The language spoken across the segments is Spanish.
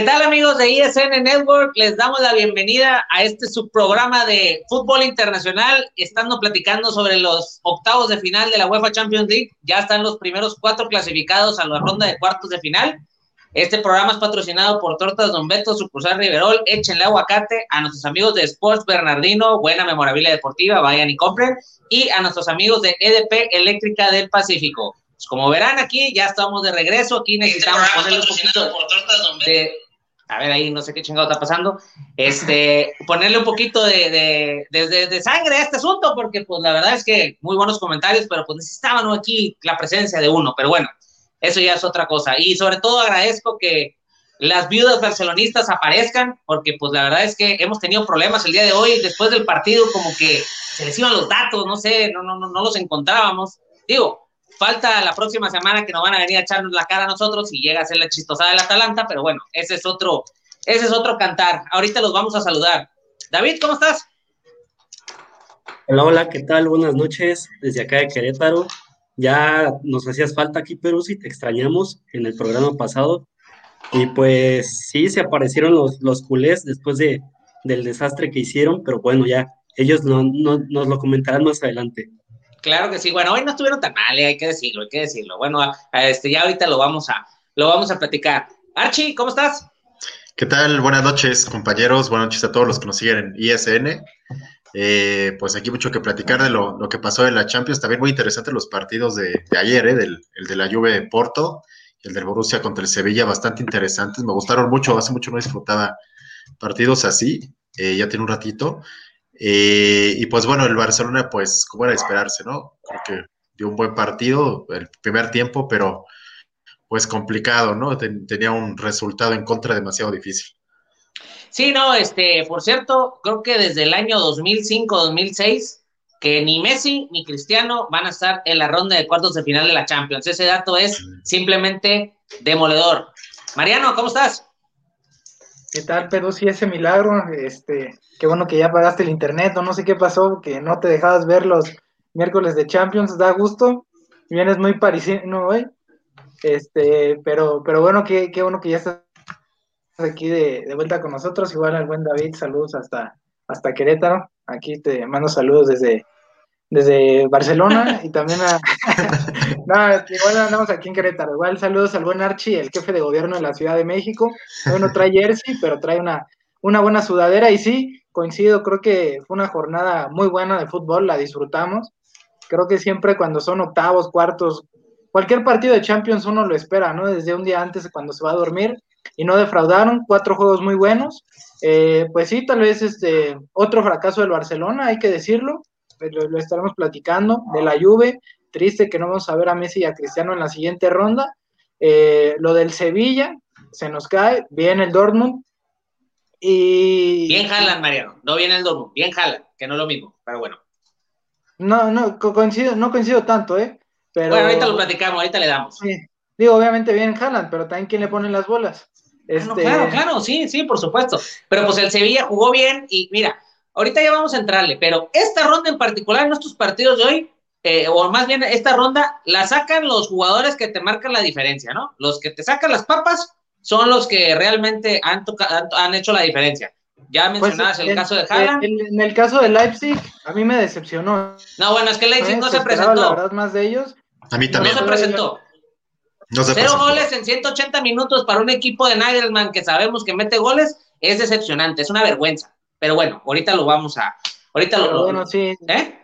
¿Qué tal amigos de ISN Network? Les damos la bienvenida a este subprograma de fútbol internacional, estando platicando sobre los octavos de final de la UEFA Champions League. Ya están los primeros cuatro clasificados a la ronda de cuartos de final. Este programa es patrocinado por Tortas Don Beto, Sucursal Riverol, échenle aguacate a nuestros amigos de Sports Bernardino, buena memorabilia deportiva, vayan y compren, y a nuestros amigos de EDP Eléctrica del Pacífico. Pues como verán aquí, ya estamos de regreso, aquí necesitamos ponerle un poquito de... A ver, ahí no sé qué chingado está pasando. Este, ponerle un poquito de, de, de, de sangre a este asunto, porque pues la verdad es que muy buenos comentarios, pero pues necesitaban aquí la presencia de uno. Pero bueno, eso ya es otra cosa. Y sobre todo agradezco que las viudas barcelonistas aparezcan, porque pues la verdad es que hemos tenido problemas el día de hoy, después del partido como que se les iban los datos, no sé, no, no, no, no los encontrábamos. Digo, falta la próxima semana que nos van a venir a echarnos la cara a nosotros y llega a ser la chistosada del Atalanta, pero bueno, ese es otro, ese es otro cantar. Ahorita los vamos a saludar. David, ¿cómo estás? Hola, hola, ¿qué tal? Buenas noches desde acá de Querétaro. Ya nos hacías falta aquí, Perú, si te extrañamos en el programa pasado. Y pues sí, se aparecieron los, los culés después de, del desastre que hicieron, pero bueno, ya ellos no, no, nos lo comentarán más adelante. Claro que sí. Bueno, hoy no estuvieron tan mal, ¿eh? hay que decirlo, hay que decirlo. Bueno, este, ya ahorita lo vamos a, lo vamos a platicar. Archie, ¿cómo estás? ¿Qué tal? Buenas noches, compañeros. Buenas noches a todos los que nos siguen en ISN. Eh, pues aquí mucho que platicar de lo, lo, que pasó en la Champions. También muy interesantes los partidos de, de ayer, ¿eh? del, el de la Juve de Porto y el del Borussia contra el Sevilla, bastante interesantes. Me gustaron mucho, hace mucho no disfrutaba partidos así, eh, ya tiene un ratito. Eh, y pues bueno, el Barcelona, pues, como era de esperarse, ¿no? Creo que dio un buen partido el primer tiempo, pero pues complicado, ¿no? Ten, tenía un resultado en contra demasiado difícil. Sí, no, este, por cierto, creo que desde el año 2005-2006, que ni Messi ni Cristiano van a estar en la ronda de cuartos de final de la Champions. Ese dato es simplemente demoledor. Mariano, ¿cómo estás? ¿Qué tal, Pedro? Sí, ese milagro, este, qué bueno que ya pagaste el internet, o no sé qué pasó, que no te dejabas ver los miércoles de Champions, da gusto, vienes muy parisino hoy, este, pero, pero bueno, qué, qué bueno que ya estás aquí de, de, vuelta con nosotros, igual al buen David, saludos hasta, hasta Querétaro, aquí te mando saludos desde, desde Barcelona y también a, no, igual andamos aquí en Querétaro, igual saludos al buen Archie, el jefe de gobierno de la Ciudad de México, hoy no trae jersey, pero trae una, una buena sudadera. Y sí, coincido, creo que fue una jornada muy buena de fútbol, la disfrutamos, creo que siempre cuando son octavos, cuartos, cualquier partido de Champions uno lo espera, ¿no? Desde un día antes cuando se va a dormir y no defraudaron, cuatro juegos muy buenos, eh, pues sí, tal vez este otro fracaso del Barcelona, hay que decirlo, lo, lo, estaremos platicando, de la Juve, triste que no vamos a ver a Messi y a Cristiano en la siguiente ronda, eh, lo del Sevilla, se nos cae, bien el Dortmund, y... Bien jalan, Mariano, no viene el Dortmund, bien jalan, que no es lo mismo, pero bueno. No, no, coincido, no coincido tanto, ¿eh? Pero... Bueno, ahorita lo platicamos, ahorita le damos. Sí. Digo, obviamente bien Haaland, pero también quién le pone las bolas. Este... No, claro, claro, sí, sí, por supuesto. Pero pues el Sevilla jugó bien y mira, ahorita ya vamos a entrarle, pero esta ronda en particular, nuestros partidos de hoy, eh, o más bien esta ronda, la sacan los jugadores que te marcan la diferencia, ¿no? Los que te sacan las papas son los que realmente han, han hecho la diferencia. Ya pues, mencionabas el caso de Haaland. En, el caso de Leipzig, a mí me decepcionó. No, bueno, es que Leipzig no, se presentó. La verdad, más de ellos. A mí también. No se presentó. Cero goles en 180 minutos para un equipo de Nagelsmann que sabemos que mete goles es decepcionante, es una vergüenza. Pero bueno, ahorita lo vamos a. Ahorita lo. Bueno, sí. ¿Eh?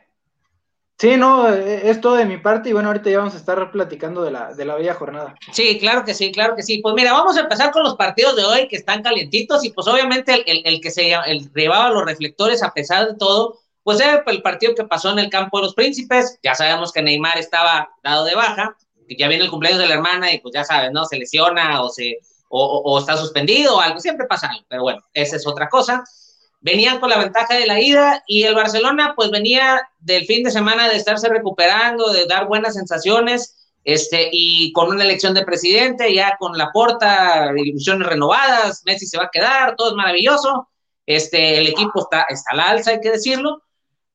Sí, no, eh, es todo de mi parte y bueno, ahorita ya vamos a estar platicando de la, de la bella jornada. Sí, claro que sí, claro que sí. Pues mira, vamos a empezar con los partidos de hoy que están calientitos y pues obviamente el, el, que se el, llevaba los reflectores a pesar de todo, pues era el partido que pasó en el campo de los príncipes. Ya sabemos que Neymar estaba dado de baja, que ya viene el cumpleaños de la hermana y pues ya sabes, ¿no? Se lesiona o se o, o está suspendido o algo, siempre pasa algo, pero bueno, esa es otra cosa venían con la ventaja de la ida y el Barcelona pues venía del fin de semana de estarse recuperando, de dar buenas sensaciones, este, y con una elección de presidente, ya con la porta, ilusiones renovadas, Messi se va a quedar, todo es maravilloso, este, el equipo está, está al alza, hay que decirlo,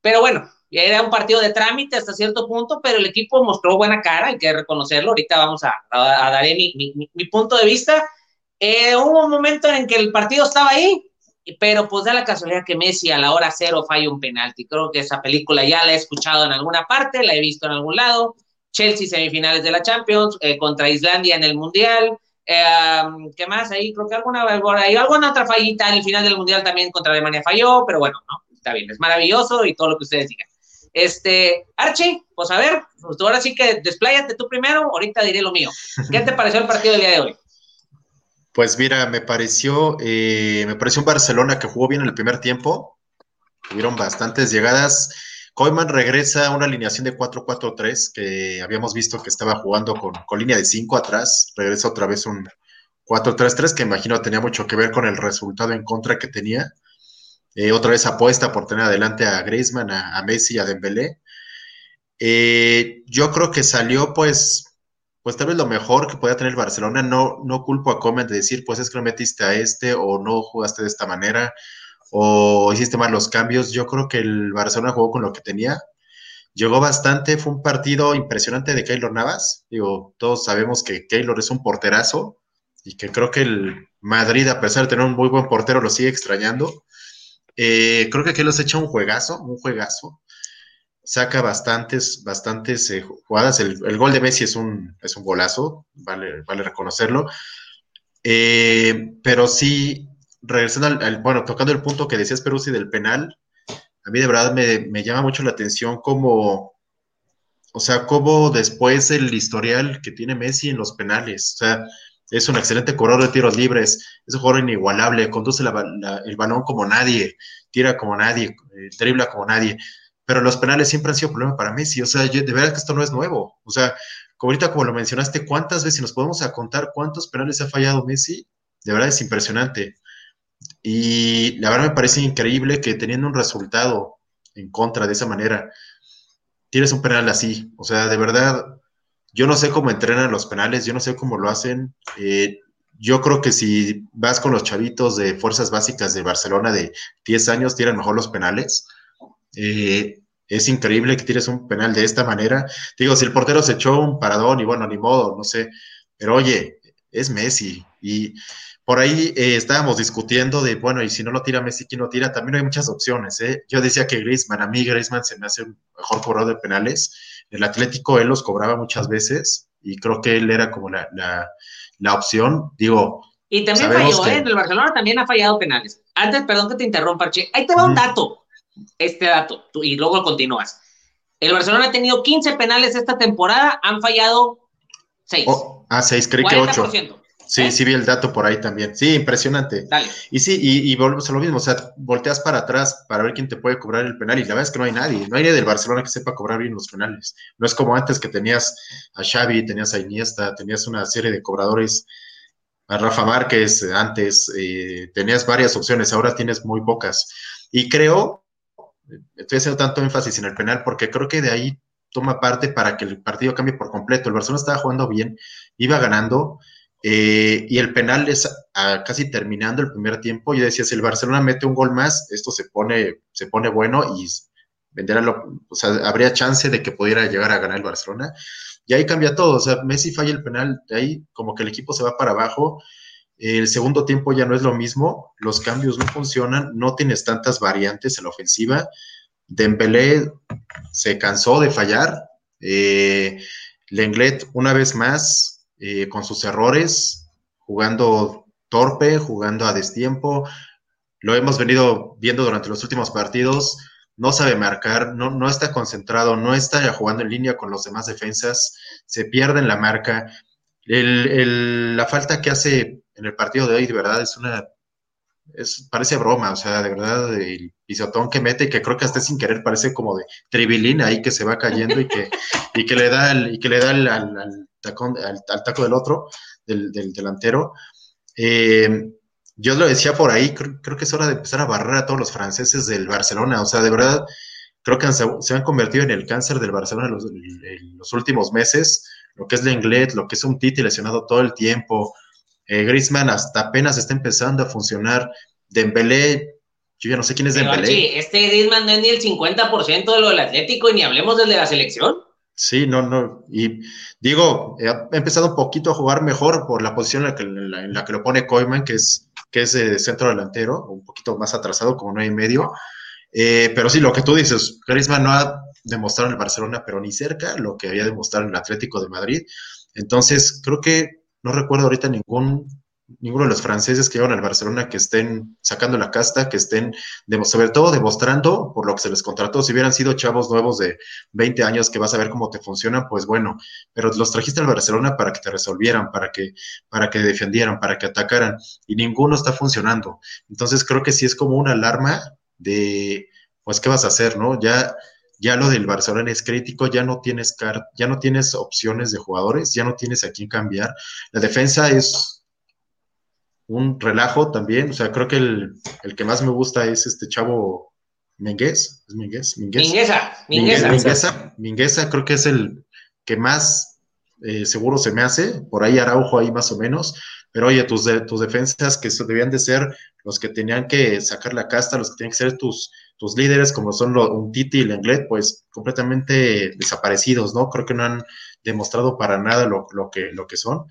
pero bueno, era un partido de trámite hasta cierto punto, pero el equipo mostró buena cara, hay que reconocerlo, ahorita vamos a, dar mi, mi, punto de vista. Eh, hubo un momento en que el partido estaba ahí, pero pues da la casualidad que Messi a la hora cero falla un penalti. Creo que esa película ya la he escuchado en alguna parte, la he visto en algún lado. Chelsea semifinales de la Champions, eh, contra Islandia en el Mundial. Eh, ¿Qué más? Ahí creo que alguna, alguna otra fallita en el final del Mundial también contra Alemania falló, pero bueno, no, está bien, es maravilloso y todo lo que ustedes digan. Este, Archie, pues a ver, pues ahora sí que despláyate tú primero, ahorita diré lo mío. ¿Qué te pareció el partido del día de hoy? Pues mira, me pareció, eh, me pareció un Barcelona que jugó bien en el primer tiempo. Tuvieron bastantes llegadas. Koeman regresa a una alineación de 4-4-3 que habíamos visto que estaba jugando con, con línea de 5 atrás. Regresa otra vez un 4-3-3 que imagino tenía mucho que ver con el resultado en contra que tenía. Eh, otra vez apuesta por tener adelante a Griezmann, a, Messi, a Dembélé. Eh, yo creo que salió pues pues tal vez lo mejor que pueda tener el Barcelona, no, no culpo a Comen de decir, pues es que no metiste a este o no jugaste de esta manera o hiciste mal los cambios. Yo creo que el Barcelona jugó con lo que tenía. Llegó bastante, fue un partido impresionante de Keylor Navas. Digo, todos sabemos que Keylor es un porterazo y que creo que el Madrid, a pesar de tener un muy buen portero, lo sigue extrañando. Eh, creo que Keylor se echa un juegazo, un juegazo saca bastantes, bastantes eh, jugadas. El, gol de Messi es un, es un golazo, vale, vale reconocerlo. Eh, pero sí, regresando al, bueno, tocando el punto que decías Peruzzi del penal, a mí de verdad me, llama mucho la atención como, o sea, como después el historial que tiene Messi en los penales, o sea, es un excelente corredor de tiros libres, es un jugador inigualable, conduce el balón como nadie, tira como nadie, eh, como nadie pero los penales siempre han sido problema para Messi. O sea, de verdad que esto no es nuevo. O sea, como ahorita como lo mencionaste, ¿cuántas veces nos podemos contar cuántos penales ha fallado Messi? De verdad es impresionante. Y la verdad me parece increíble que teniendo un resultado en contra de esa manera, tienes un penal así. O sea, de verdad, yo no sé cómo entrenan los penales, yo no sé cómo lo hacen. Eh, yo creo que si vas con los chavitos de fuerzas básicas de Barcelona de 10 años, tiran mejor los penales. Eh, es increíble que tires un penal de esta manera. Digo, si el portero se echó un paradón y bueno, ni modo, no sé, pero oye, es Messi y por ahí eh, estábamos discutiendo de, bueno, y si no lo tira Messi, ¿quién lo tira? También hay muchas opciones, ¿eh? Yo decía que Griezmann, a mí Griezmann se me hace un mejor cobrador de penales. El Atlético él los cobraba muchas veces y creo que él era como la, la, opción. Digo, y también falló, ¿eh? En el Barcelona también ha fallado penales. Antes, perdón que te interrumpa, Che. Ahí te va un dato este dato y luego continúas. El Barcelona ha tenido 15 penales esta temporada, han fallado 6. ah, 6, creí que 8. Sí, ¿Eh? sí vi el dato por ahí también. Sí, impresionante. Dale. Y sí, y, volvemos a lo mismo, o sea, volteas para atrás para ver quién te puede cobrar el penal y la verdad es que no hay nadie, no hay nadie del Barcelona que sepa cobrar bien los penales. No es como antes que tenías a Xavi, tenías a Iniesta, tenías una serie de cobradores, a Rafa Márquez antes, eh, tenías varias opciones, ahora tienes muy pocas. Y creo estoy haciendo tanto énfasis en el penal porque creo que de ahí toma parte para que el partido cambie por completo. El Barcelona estaba jugando bien, iba ganando, eh, y el penal es casi terminando el primer tiempo. Yo decía, si el Barcelona mete un gol más, esto se pone, se pone bueno y venderá lo, o sea, habría chance de que pudiera llegar a ganar el Barcelona. Y ahí cambia todo. O sea, Messi falla el penal, de ahí como que el equipo se va para abajo. El segundo tiempo ya no es lo mismo, los cambios no funcionan, no tienes tantas variantes en la ofensiva. Dembélé se cansó de fallar. Eh, Lenglet, una vez más, eh, con sus errores, jugando torpe, jugando a destiempo. Lo hemos venido viendo durante los últimos partidos. No sabe marcar, no, no está concentrado, no está jugando en línea con los demás defensas, se pierde en la marca. la falta que hace en el partido de hoy, de verdad, es una. Es, parece broma, o sea, de verdad, el pisotón que mete, que creo que hasta sin querer parece como de tribilín ahí que se va cayendo y que, y que le da el, y que le da al, al, tacón, al, taco del otro, del, del delantero. Eh, yo lo decía por ahí, creo, que es hora de empezar a barrer a todos los franceses del Barcelona. O sea, de verdad, creo que se, han convertido en el cáncer del Barcelona en los, en los últimos meses. Lo que es Lenglet, lo que es un Titi lesionado todo el tiempo, eh, Griezmann hasta apenas está empezando a funcionar. Dembélé, yo ya no sé quién es Dembélé. Sí, este Griezmann no es ni el 50% de lo del Atlético y ni hablemos del de la selección. Sí, no, no. Y digo, ha empezado un poquito a jugar mejor por la posición en la que, lo pone Koeman, que es, que es de centro delantero, un poquito más atrasado, como nueve y medio. Eh, pero sí, lo que tú dices, Griezmann no ha demostrado en el Barcelona, pero ni cerca lo que había demostrado en el Atlético de Madrid. Entonces, creo que no recuerdo ahorita ningún ninguno de los franceses que llevan al Barcelona que estén sacando la casta, que estén, sobre todo demostrando por lo que se les contrató. Si hubieran sido chavos nuevos de 20 años que vas a ver cómo te funciona, pues bueno, pero los trajiste al Barcelona para que te resolvieran, para que, para que defendieran, para que atacaran, y ninguno está funcionando. Entonces creo que sí es como una alarma de, pues, ¿qué vas a hacer, no? Ya ya lo del Barcelona es crítico, ya no tienes ya no tienes opciones de jugadores, ya no tienes a quién cambiar. La defensa es un relajo también, o sea, creo que el, que más me gusta es este chavo Minguez, ¿es Minguez? Mingueza, Mingueza. Mingueza, creo que es el que más eh, seguro se me hace, por ahí Araujo ahí más o menos, pero oye, tus, tus defensas que debían de ser los que tenían que sacar la casta, los que tenían que ser tus, tus líderes, como son un Titi y Lenglet, pues completamente desaparecidos, ¿no? Creo que no han demostrado para nada lo, que, lo que son.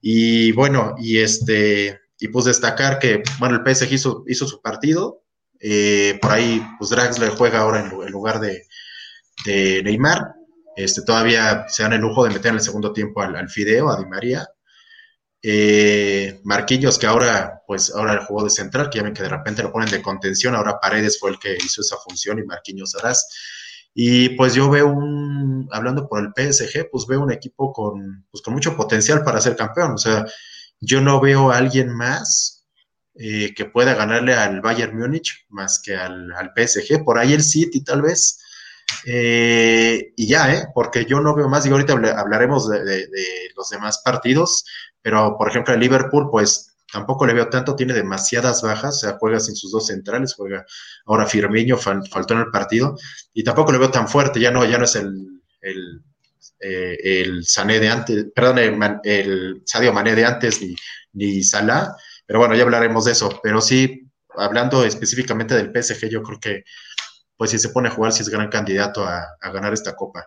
Y bueno, y este, y pues destacar que, bueno, el PSG hizo, hizo su partido, eh, por ahí, pues Draxler juega ahora en, lugar de, de, Neymar, este, todavía se dan el lujo de meter en el segundo tiempo al, al Fideo, a Di María, eh, Marquillos, que ahora, pues, ahora jugó de central, que ya ven que de repente lo ponen de contención, ahora Paredes fue el que hizo esa función y Marquinhos Arás. Y pues yo veo un, hablando por el PSG, pues veo un equipo con, pues, con mucho potencial para ser campeón. O sea, yo no veo a alguien más eh, que pueda ganarle al Bayern Múnich más que al, PSG. Por ahí el City tal vez. Eh, y ya, ¿eh? Porque yo no veo más, y ahorita hablaremos de los demás partidos, pero, por ejemplo, el Liverpool, pues tampoco le veo tanto, tiene demasiadas bajas, o sea, juega sin sus dos centrales, juega ahora Firmino, faltó en el partido, y tampoco le veo tan fuerte, ya no, ya no es el, el, eh, Sané de antes, perdón, el, Sadio Mané de antes, ni, ni Salah, pero bueno, ya hablaremos de eso, pero sí, hablando específicamente del PSG, yo creo que, pues si se pone a jugar, si es gran candidato a ganar esta copa.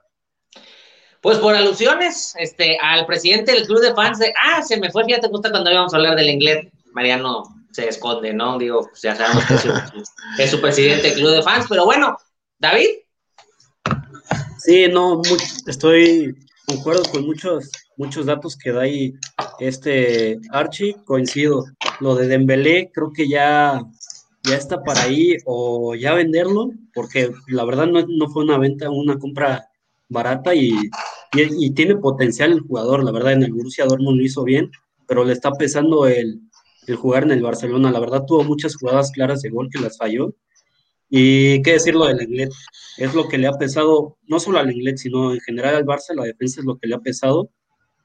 Pues por alusiones, este, al presidente del club de fans de, ah, se me fue, fíjate, gusta cuando íbamos a hablar del inglés, Mariano se esconde, ¿no? Digo, pues ya sabemos que es su, presidente del club de fans, pero bueno, David. Sí, no, estoy concuerdo con muchos, muchos datos que da ahí este Archie, coincido. Lo de Dembélé creo que ya, ya está para ahí o ya venderlo, porque la verdad no, no fue una venta, una compra barata y, y, tiene potencial el jugador. La verdad, en el Borussia Dortmund lo hizo bien, pero le está pesando el, jugar en el Barcelona. La verdad, tuvo muchas jugadas claras de gol que las falló. Y qué decirlo del Englet, es lo que le ha pesado, no solo al Englet, sino en general al Barça, la defensa es lo que le ha pesado.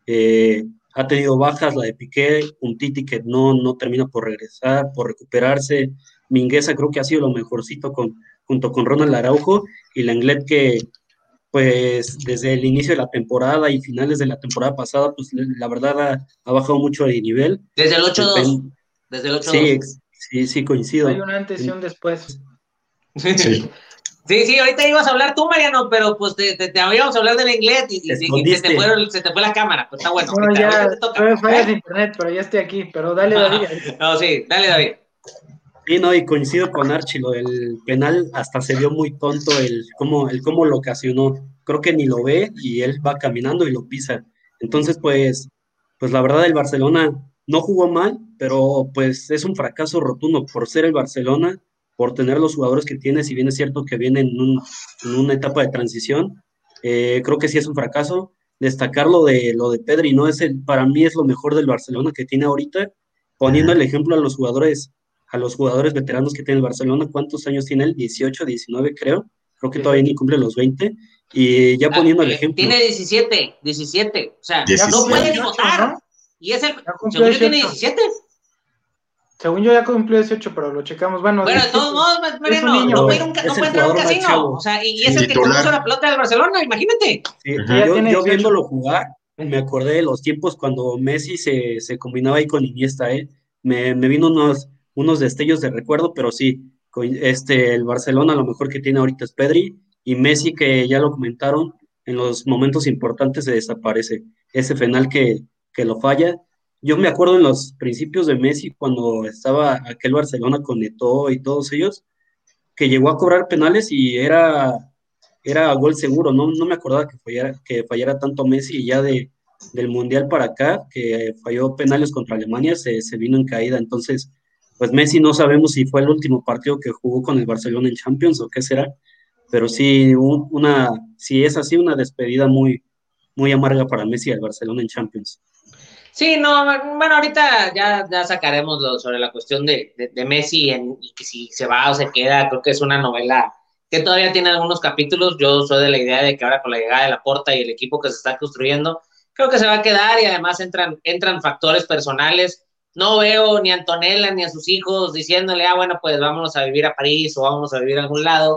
Eh, ha tenido bajas, la de Piqué, un Titi que no, no termina por regresar, por recuperarse. Mingueza creo que ha sido lo mejorcito con, junto con Ronald Araujo y la Englet que pues desde el inicio de la temporada y finales de la temporada pasada, pues la verdad ha, bajado mucho de nivel. Desde el 8-2. Desde el 8-2. Sí, sí, sí, coincido. Hay un antes y un después. Sí. Sí, sí, ahorita ibas a hablar tú, Mariano, pero pues te, te, a hablar del inglés y, y, y se, te fue, se, te fue, la cámara. Pues está bueno. Bueno, ya, te toca. fallas de internet, pero ya estoy aquí. Pero dale, David. No, sí, dale, David. Sí, no, y coincido con Archie, lo del penal hasta se vio muy tonto el cómo, el cómo lo ocasionó. Creo que ni lo ve y él va caminando y lo pisa. Entonces, pues, pues la verdad el Barcelona no jugó mal, pero pues es un fracaso rotundo por ser el Barcelona, por tener los jugadores que tiene, si bien es cierto que viene en, un, en una etapa de transición, eh, creo que sí es un fracaso. Destacar lo de, lo de Pedri, ¿no? Es el, para mí es lo mejor del Barcelona que tiene ahorita, poniendo el ejemplo a los jugadores a los jugadores veteranos que tiene el Barcelona. ¿Cuántos años tiene él? 18, 19 creo. Creo que todavía ni cumple los 20. Y ya poniendo el ejemplo. Tiene 17, 17. O sea, 17. no puede ni votar. ¿no? Y es el. Según yo tiene 17. Según yo ya cumplió 18, pero lo checamos. Bueno, bueno de todos modos, Mariano, no, puede, no puede entrar a un casino. O sea, y, y es el que puso la pelota del Barcelona, imagínate. Sí, yo, yo viéndolo jugar, me acordé de los tiempos cuando Messi se, se combinaba ahí con Iniesta, ¿eh? Me, me vino unos, unos destellos de recuerdo, pero sí, este, el Barcelona lo mejor que tiene ahorita es Pedri y Messi, que ya lo comentaron, en los momentos importantes se desaparece. Ese final que, que lo falla. Yo me acuerdo en los principios de Messi, cuando estaba aquel Barcelona con Neto y todos ellos, que llegó a cobrar penales y era, era gol seguro, no, no me acordaba que fallara, que fallara tanto Messi y ya de, del Mundial para acá, que falló penales contra Alemania, se, se vino en caída. Entonces, pues Messi no sabemos si fue el último partido que jugó con el Barcelona en Champions o qué será, pero sí, una, si es así, una despedida muy, muy amarga para Messi al Barcelona en Champions. Sí, no, bueno, ahorita ya, ya sacaremos lo, sobre la cuestión de, de, Messi y si se va o se queda, creo que es una novela que todavía tiene algunos capítulos. Yo soy de la idea de que ahora con la llegada de la Porta y el equipo que se está construyendo, creo que se va a quedar y además entran, entran factores personales no veo ni a Antonella ni a sus hijos diciéndole, ah, bueno, pues vámonos a vivir a París o vámonos a vivir a algún lado.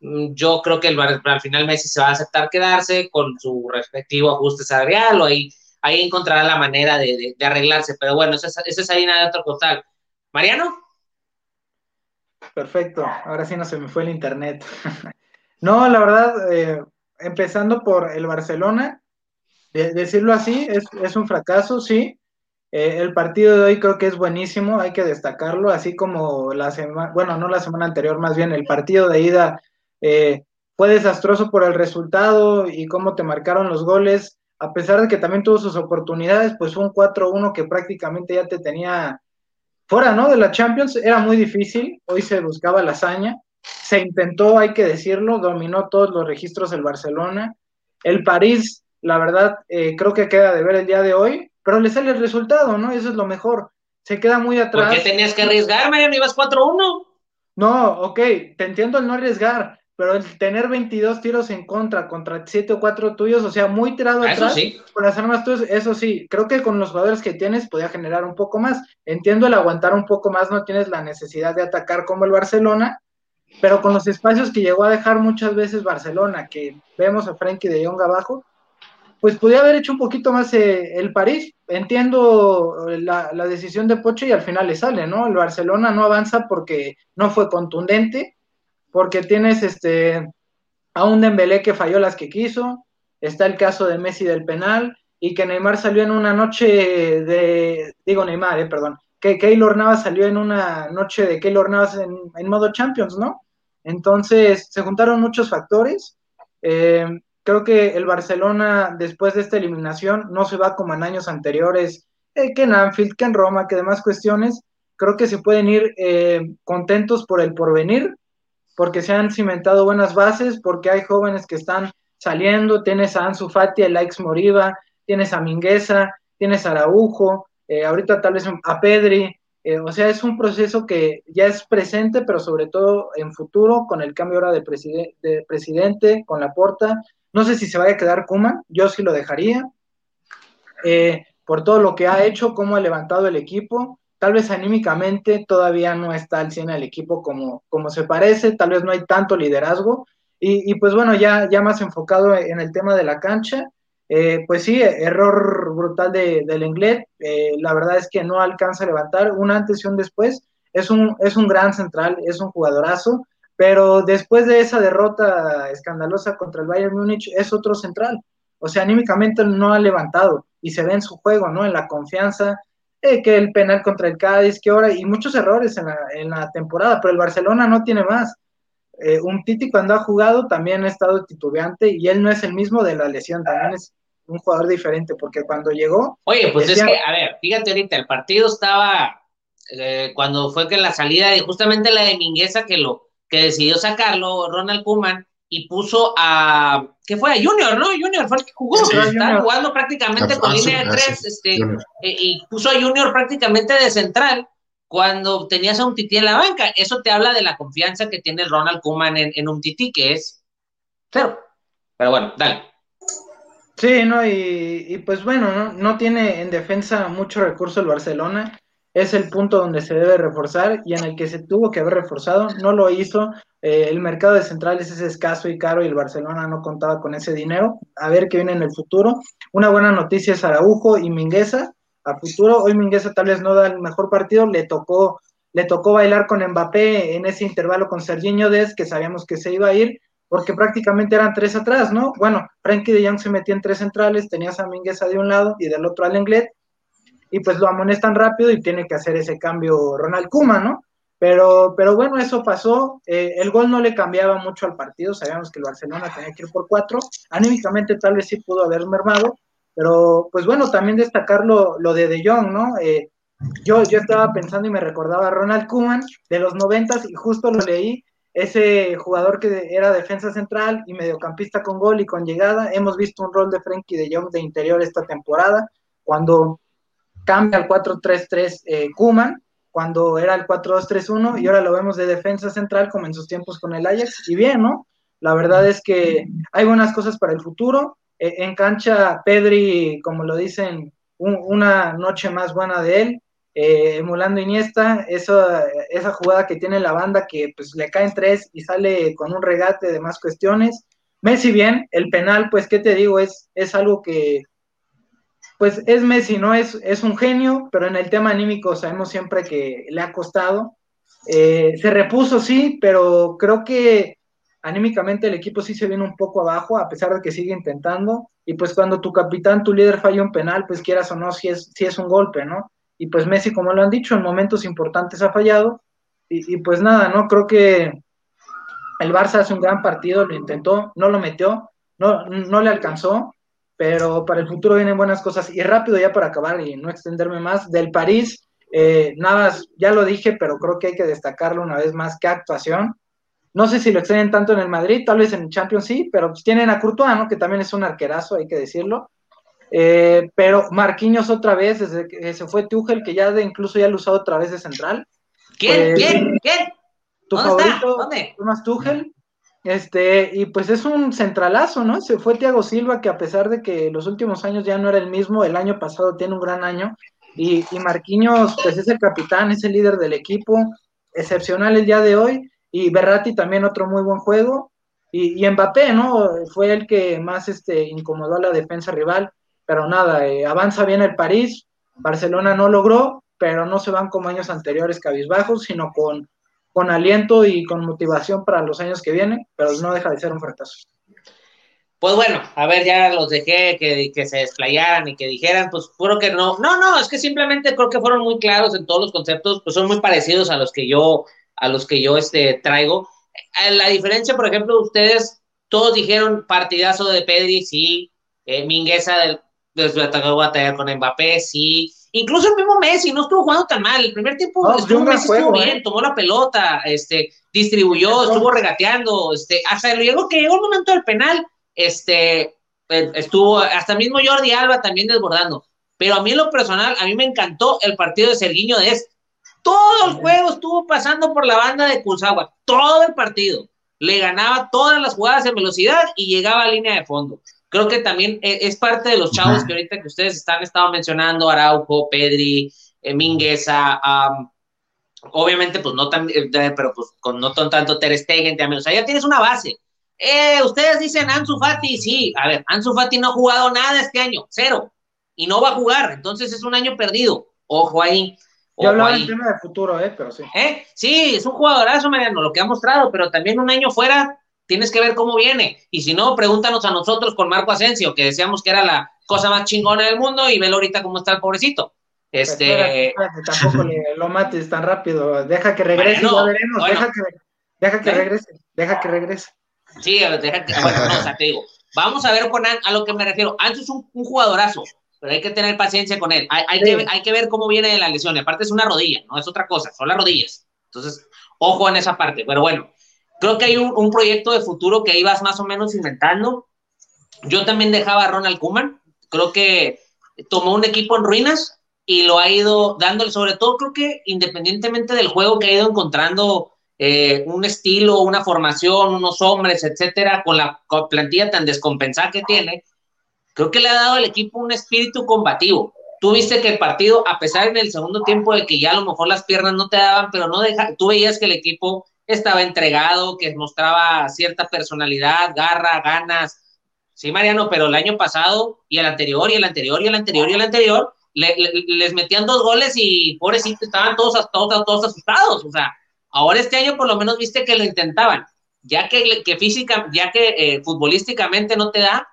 Mm, yo creo que el, al final Messi se va a aceptar quedarse con su respectivo ajuste salarial o ahí, ahí encontrará la manera de, de, arreglarse. Pero bueno, esa es, harina de otro costal. Mariano. Perfecto, ahora sí no se me fue el internet. no, la verdad, eh, empezando por el Barcelona, de, decirlo así, es, es un fracaso, sí, eh, el partido de hoy creo que es buenísimo, hay que destacarlo, así como la semana, bueno, no la semana anterior, más bien el partido de ida eh, fue desastroso por el resultado y cómo te marcaron los goles, a pesar de que también tuvo sus oportunidades, pues un 4-1 que prácticamente ya te tenía fuera, ¿no? De la Champions, era muy difícil, hoy se buscaba la hazaña, se intentó, hay que decirlo, dominó todos los registros el Barcelona, el París, la verdad, eh, creo que queda de ver el día de hoy, pero le sale el resultado, ¿no? Eso es lo mejor. Se queda muy atrás. ¿Por qué tenías que arriesgar, Mariano? ¿Ibas 4-1? No, ok, te entiendo el no arriesgar, pero el tener 22 tiros en contra contra 7 o 4 tuyos, o sea, muy tirado Ah, atrás, sí. con las armas tuyas, eso sí, creo que con los jugadores que tienes podía generar un poco más. Entiendo el aguantar un poco más, no tienes la necesidad de atacar como el Barcelona, pero con los espacios que llegó a dejar muchas veces Barcelona, que vemos a Frankie de Jong abajo, pues podía haber hecho un poquito más eh, el París. Entiendo la, la, decisión de Poche y al final le sale, ¿no? El Barcelona no avanza porque no fue contundente, porque tienes este a un Dembélé que falló las que quiso, está el caso de Messi del penal y que Neymar salió en una noche de, digo Neymar, eh, perdón, que Keylor Navas salió en una noche de Keylor Navas en, en modo Champions, ¿no? Entonces se juntaron muchos factores. Eh, creo que el Barcelona, después de esta eliminación, no se va como en años anteriores, eh, que en Anfield, que en Roma, que demás cuestiones. Creo que se pueden ir eh, contentos por el porvenir, porque se han cimentado buenas bases, porque hay jóvenes que están saliendo. Tienes a Ansu Fati, a Laix Moriba, tienes a Mingueza, tienes a Araujo, eh, ahorita tal vez a Pedri. Eh, o sea, es un proceso que ya es presente, pero sobre todo en futuro, con el cambio ahora de, preside de presidente, con la porta, no sé si se vaya a quedar Kuma, yo sí lo dejaría. Eh, por todo lo que ha hecho, cómo ha levantado el equipo. Tal vez anímicamente todavía no está al 100 el equipo como, como se parece, tal vez no hay tanto liderazgo. Y, y pues bueno, ya, ya más enfocado en el tema de la cancha, eh, pues sí, error brutal de, del inglés. Eh, la verdad es que no alcanza a levantar un antes y un después. Es un, es un gran central, es un jugadorazo. Pero después de esa derrota escandalosa contra el Bayern Múnich es otro central. O sea, anímicamente no ha levantado y se ve en su juego, ¿no? En la confianza, eh, que el penal contra el Cádiz, que ahora, y muchos errores en la, en la temporada, pero el Barcelona no tiene más. Eh, un Titi cuando ha jugado también ha estado titubeante y él no es el mismo de la lesión, también es un jugador diferente, porque cuando llegó... Oye, pues es que, a ver, fíjate ahorita, el partido estaba, eh, cuando fue que la salida, y justamente la de Mingueza que lo que decidió sacarlo, Ronald Kuman, y puso a, ¿qué fue? A Junior, ¿no? Junior fue el que jugó, estaba jugando prácticamente con línea de tres, este, eh, y puso a Junior prácticamente de central cuando tenías a un tití en la banca. Eso te habla de la confianza que tiene Ronald Kuman en, un tití, que es cero. Pero bueno, dale. Sí, no, y, y pues bueno, ¿no? no tiene en defensa mucho recurso el Barcelona es el punto donde se debe reforzar y en el que se tuvo que haber reforzado, no lo hizo. Eh, el mercado de centrales es escaso y caro y el Barcelona no contaba con ese dinero. A ver qué viene en el futuro. Una buena noticia es Araujo y Mingueza a futuro. Hoy Mingueza tal vez no da el mejor partido, le tocó, le tocó bailar con Mbappé en ese intervalo con Serginho Des, que sabíamos que se iba a ir, porque prácticamente eran tres atrás, ¿no? Bueno, Frankie de Jong se metía en tres centrales, tenías a Mingueza de un lado y del otro al Englet, y pues lo amonestan rápido y tiene que hacer ese cambio Ronald Kuma, ¿no? Pero, pero bueno, eso pasó. Eh, el gol no le cambiaba mucho al partido. Sabíamos que el Barcelona tenía que ir por cuatro. Anímicamente tal vez sí pudo haber mermado. Pero pues bueno, también destacar lo, de De Jong, ¿no? Eh, yo, yo estaba pensando y me recordaba a Ronald Koeman de los noventas y justo lo leí. Ese jugador que era defensa central y mediocampista con gol y con llegada. Hemos visto un rol de Frenkie de Jong de interior esta temporada. Cuando cambia al 4-3-3 eh, Kuman, cuando era el 4-2-3-1, y ahora lo vemos de defensa central como en sus tiempos con el Ajax, y bien, ¿no? La verdad es que hay buenas cosas para el futuro. Eh, en cancha, Pedri, como lo dicen, una noche más buena de él, eh, emulando Iniesta, esa, esa jugada que tiene la banda que pues le caen tres y sale con un regate de más cuestiones. Messi bien, el penal, pues, ¿qué te digo? Es, es algo que, pues es Messi, ¿no? Es, es un genio, pero en el tema anímico sabemos siempre que le ha costado. Eh, se repuso, sí, pero creo que anímicamente el equipo sí se viene un poco abajo, a pesar de que sigue intentando. Y pues cuando tu capitán, tu líder falla un penal, pues quieras o no, si es, si es un golpe, ¿no? Y pues Messi, como lo han dicho, en momentos importantes ha fallado. Y, y pues nada, ¿no? Creo que el Barça hace un gran partido, lo intentó, no lo metió, no, no le alcanzó, pero para el futuro vienen buenas cosas. Y rápido ya para acabar y no extenderme más, del París, eh, nada, ya lo dije, pero creo que hay que destacarlo una vez más, qué actuación. No sé si lo extrañan tanto en el Madrid, tal vez en el Champions sí, pero pues tienen a Courtois, ¿no? que también es un arquerazo, hay que decirlo. Eh, pero Marquinhos otra vez, desde que se fue Tuchel, que ya de, incluso ya lo usado otra vez de central. ¿Quién? Pues, ¿Quién? ¿Quién? Tu favorito, ¿Dónde? Thomas Tuchel. Este, y pues es un centralazo, ¿no? Se fue Thiago Silva, que a pesar de que los últimos años ya no era el mismo, el año pasado tiene un gran año. Y, y Marquinhos, pues es el capitán, es el líder del equipo, excepcional el día de hoy. Y Berratti también otro muy buen juego. Y, y Mbappé, ¿no? Fue el que más este, incomodó a la defensa rival. Pero nada, eh, avanza bien el París. Barcelona no logró, pero no se van como años anteriores cabizbajos, sino con con aliento y con motivación para los años que vienen, pero no deja de ser un fracaso. Pues bueno, a ver, ya los dejé que, se desplayaran y que dijeran, pues puro que no. No, no, es que simplemente creo que fueron muy claros en todos los conceptos, pues son muy parecidos a los que yo, a los que yo este, traigo. Eh, la diferencia, por ejemplo, ustedes todos dijeron partidazo de Pedri, sí, eh, Mingueza del, del batalla con Mbappé, sí, Incluso el mismo Messi no estuvo jugando tan mal. El primer tiempo estuvo, Messi estuvo bien, ¿eh? tomó la pelota, este, distribuyó, estuvo regateando, este, hasta luego que llegó el momento del penal, este, eh, estuvo, hasta mismo Jordi Alba también desbordando. Pero a mí en lo personal, a mí me encantó el partido de Serguiño de este. Todo el juego estuvo pasando por la banda de Kurzawa, todo el partido. Le ganaba todas las jugadas en velocidad y llegaba a línea de fondo creo que también e, es parte de los chavos que ahorita que ustedes están estado mencionando, Araujo, Pedri, eh, Mingueza, obviamente pues no tan, eh, pero pues con no tanto Ter Stegen también, o sea, ya tienes una base. Eh, ustedes dicen Ansu Fati, sí, a ver, Ansu Fati no ha jugado nada este año, cero, y no va a jugar, entonces es un año perdido, ojo ahí. Yo hablaba del tema de futuro, ¿eh? Pero sí. ¿Eh? Sí, es un jugadorazo, Mariano, lo que ha mostrado, pero también un año fuera tienes que ver cómo viene. Y si no, pregúntanos a nosotros con Marco Asensio, que decíamos que era la cosa más chingona del mundo, y velo ahorita cómo está el pobrecito. Este... tampoco lo mates tan rápido. Deja que regrese, ya veremos. Deja que, deja que regrese. Deja que regrese. Sí, deja que. Bueno, no, o sea, te digo. Vamos a ver con a lo que me refiero. Antes es un, jugadorazo, pero hay que tener paciencia con él. Hay, hay, que, hay que ver cómo viene de la lesión. Aparte es una rodilla, no es otra cosa, son las rodillas. Entonces, ojo en esa parte. Pero bueno, creo que hay un, un proyecto de futuro que ibas más o menos inventando. Yo también dejaba a Ronald Kuman. Creo que tomó un equipo en ruinas y lo ha ido dándole, sobre todo creo que independientemente del juego que ha ido encontrando eh, un estilo, una formación, unos hombres, etcétera, con la plantilla tan descompensada que tiene, creo que le ha dado al equipo un espíritu combativo. Tú viste que el partido, a pesar en el segundo tiempo de que ya a lo mejor las piernas no te daban, pero no deja, tú veías que el equipo estaba entregado, que mostraba cierta personalidad, garra, ganas. Sí, Mariano, pero el año pasado y el anterior y el anterior y el anterior y el anterior les metían dos goles y pobrecitos estaban todos, todos, todos asustados. O sea, Ahora este año por lo menos viste que lo intentaban, ya que, que física, ya que eh, futbolísticamente no te da,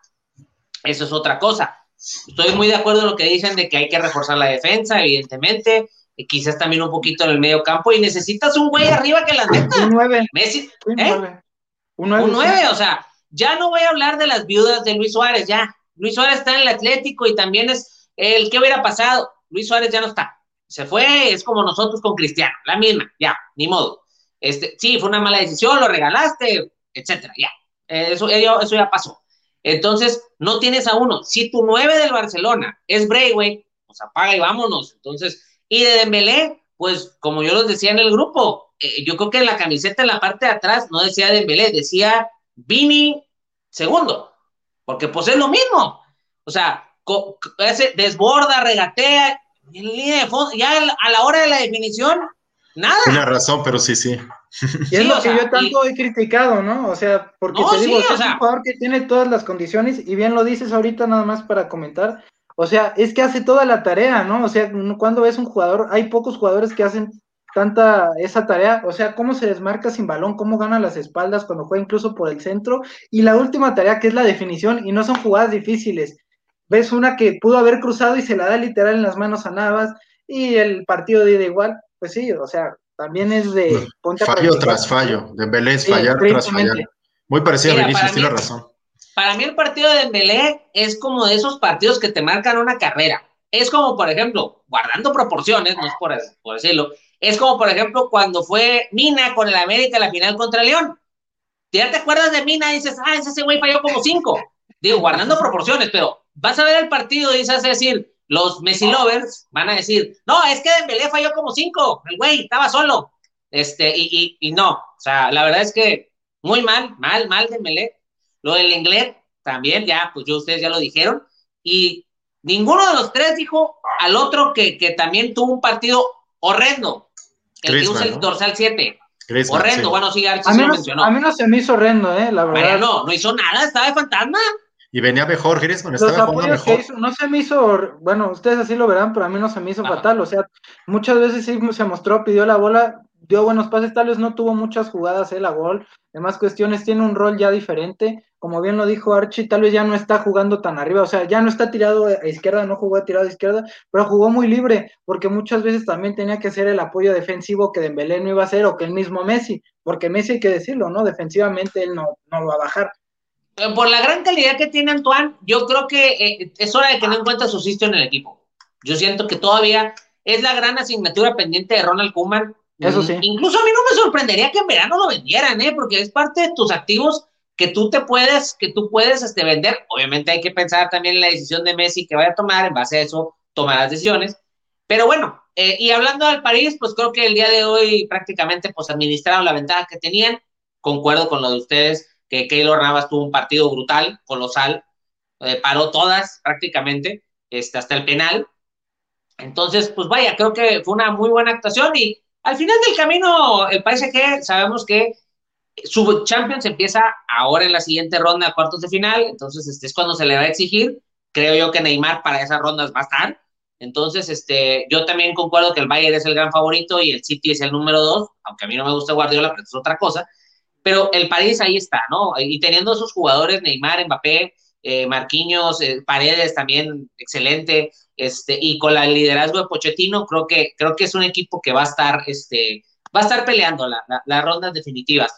eso es otra cosa. Estoy muy de acuerdo en lo que dicen de que hay que reforzar la defensa, evidentemente, y quizás también un poquito en el medio campo, y necesitas un güey arriba que la meta. Un 9. Messi, un 9. ¿eh? Un 9, o sea, ya no voy a hablar de las viudas de Luis Suárez, ya. Luis Suárez está en el Atlético y también es el que hubiera pasado. Luis Suárez ya no está se fue, es como nosotros con Cristiano, la misma, ya, ni modo. Este, sí, fue una mala decisión, lo regalaste, etcétera, ya. Eso, eso ya pasó. Entonces, no tienes a uno. Si tu nueve del Barcelona es Braithwaite, pues apaga y vámonos. Entonces, y de Dembélé, pues como yo los decía en el grupo, eh, yo creo que en la camiseta en la parte de atrás no decía Dembélé, decía Vini segundo, porque pues es lo mismo. O sea, ese desborda, regatea, en línea de fondo, ya a la hora de la definición, nada. Tiene razón, pero sí, sí. Y es lo que yo tanto he criticado, ¿no? O sea, porque te digo, es un jugador que tiene todas las condiciones, y bien lo dices ahorita nada más para comentar, o sea, es que hace toda la tarea, ¿no? O sea, cuando ves un jugador, hay pocos jugadores que hacen tanta esa tarea, o sea, cómo se desmarca sin balón, cómo gana las espaldas cuando juega incluso por el centro, y la última tarea que es la definición, y no son jugadas difíciles, ves una que pudo haber cruzado y se la da literal en las manos a Navas y el partido de ida igual, pues sí, o sea, también es de fallo tras fallo, de Belé fallar tras fallar. Muy parecido a Vinicius, tiene razón. Para mí el partido de Belé es como de esos partidos que te marcan una carrera. Es como, por ejemplo, guardando proporciones, no es por, por decirlo, es como, por ejemplo, cuando fue Mina con el América la final contra León. ¿Ya te acuerdas de Mina? Y dices, ah, ese güey falló como cinco. Digo, guardando proporciones, pero vas a ver el partido y vas a decir, los Messi lovers van a decir, no, es que Dembélé falló como cinco, el güey estaba solo. Este, y, y, no, o sea, la verdad es que muy mal, mal, mal Dembélé. Lo del inglés también, ya, pues yo ustedes ya lo dijeron. Y ninguno de los tres dijo al otro que, que también tuvo un partido horrendo. El que usa el dorsal 7. horrendo, bueno, sí, Archie a, mí no, mencionó. a mí no se me hizo horrendo, eh, la verdad. no, no hizo nada, estaba de fantasma. Y venía mejor, Griezmann estaba jugando mejor. no se me hizo, bueno, ustedes así lo verán, pero a mí no se me hizo fatal. O sea, muchas veces sí se mostró, pidió la bola, dio buenos pases, tal vez no tuvo muchas jugadas él a gol. Demás cuestiones, tiene un rol ya diferente. Como bien lo dijo Archie, tal vez ya no está jugando tan arriba, o sea, ya no está tirado a izquierda, no jugó tirado a izquierda, pero jugó muy libre, porque muchas veces también tenía que ser el apoyo defensivo que Dembélé no iba a hacer, o que el mismo Messi, porque Messi hay que decirlo, ¿no? Defensivamente él no, no lo va a bajar eh, por la gran calidad que tiene Antoine, yo creo que eh, es hora de que no encuentre su sitio en el equipo. Yo siento que todavía es la gran asignatura pendiente de Ronald Koeman. Eso sí. Incluso a mí no me sorprendería que en verano lo vendieran, ¿eh? porque es parte de tus activos que tú te puedes, que tú puedes este, vender. Obviamente hay que pensar también en la decisión de Messi que vaya a tomar, en base a eso tomar las decisiones. Pero bueno, eh, y hablando del París, pues creo que el día de hoy prácticamente pues administraron la ventaja que tenían. Concuerdo con lo de ustedes que Keylor Navas tuvo un partido brutal, colosal, eh, paró todas prácticamente, este, hasta el penal. Entonces, pues vaya, creo que fue una muy buena actuación y al final del camino, el PSG, sabemos que su Champions empieza ahora en la siguiente ronda, cuartos de final, entonces este es cuando se le va a exigir. Creo yo que Neymar para esas rondas va a estar. Entonces, este, yo también concuerdo que el Bayern es el gran favorito y el City es el número dos, aunque a mí no me gusta Guardiola, pero es otra cosa. Pero el París ahí está, ¿no? Y teniendo sus jugadores, Neymar, Mbappé, eh, Marquinhos, eh, Paredes también excelente, este, y con el liderazgo de Pochettino, creo que, creo que es un equipo que va a estar, este, va a estar peleando las rondas definitivas.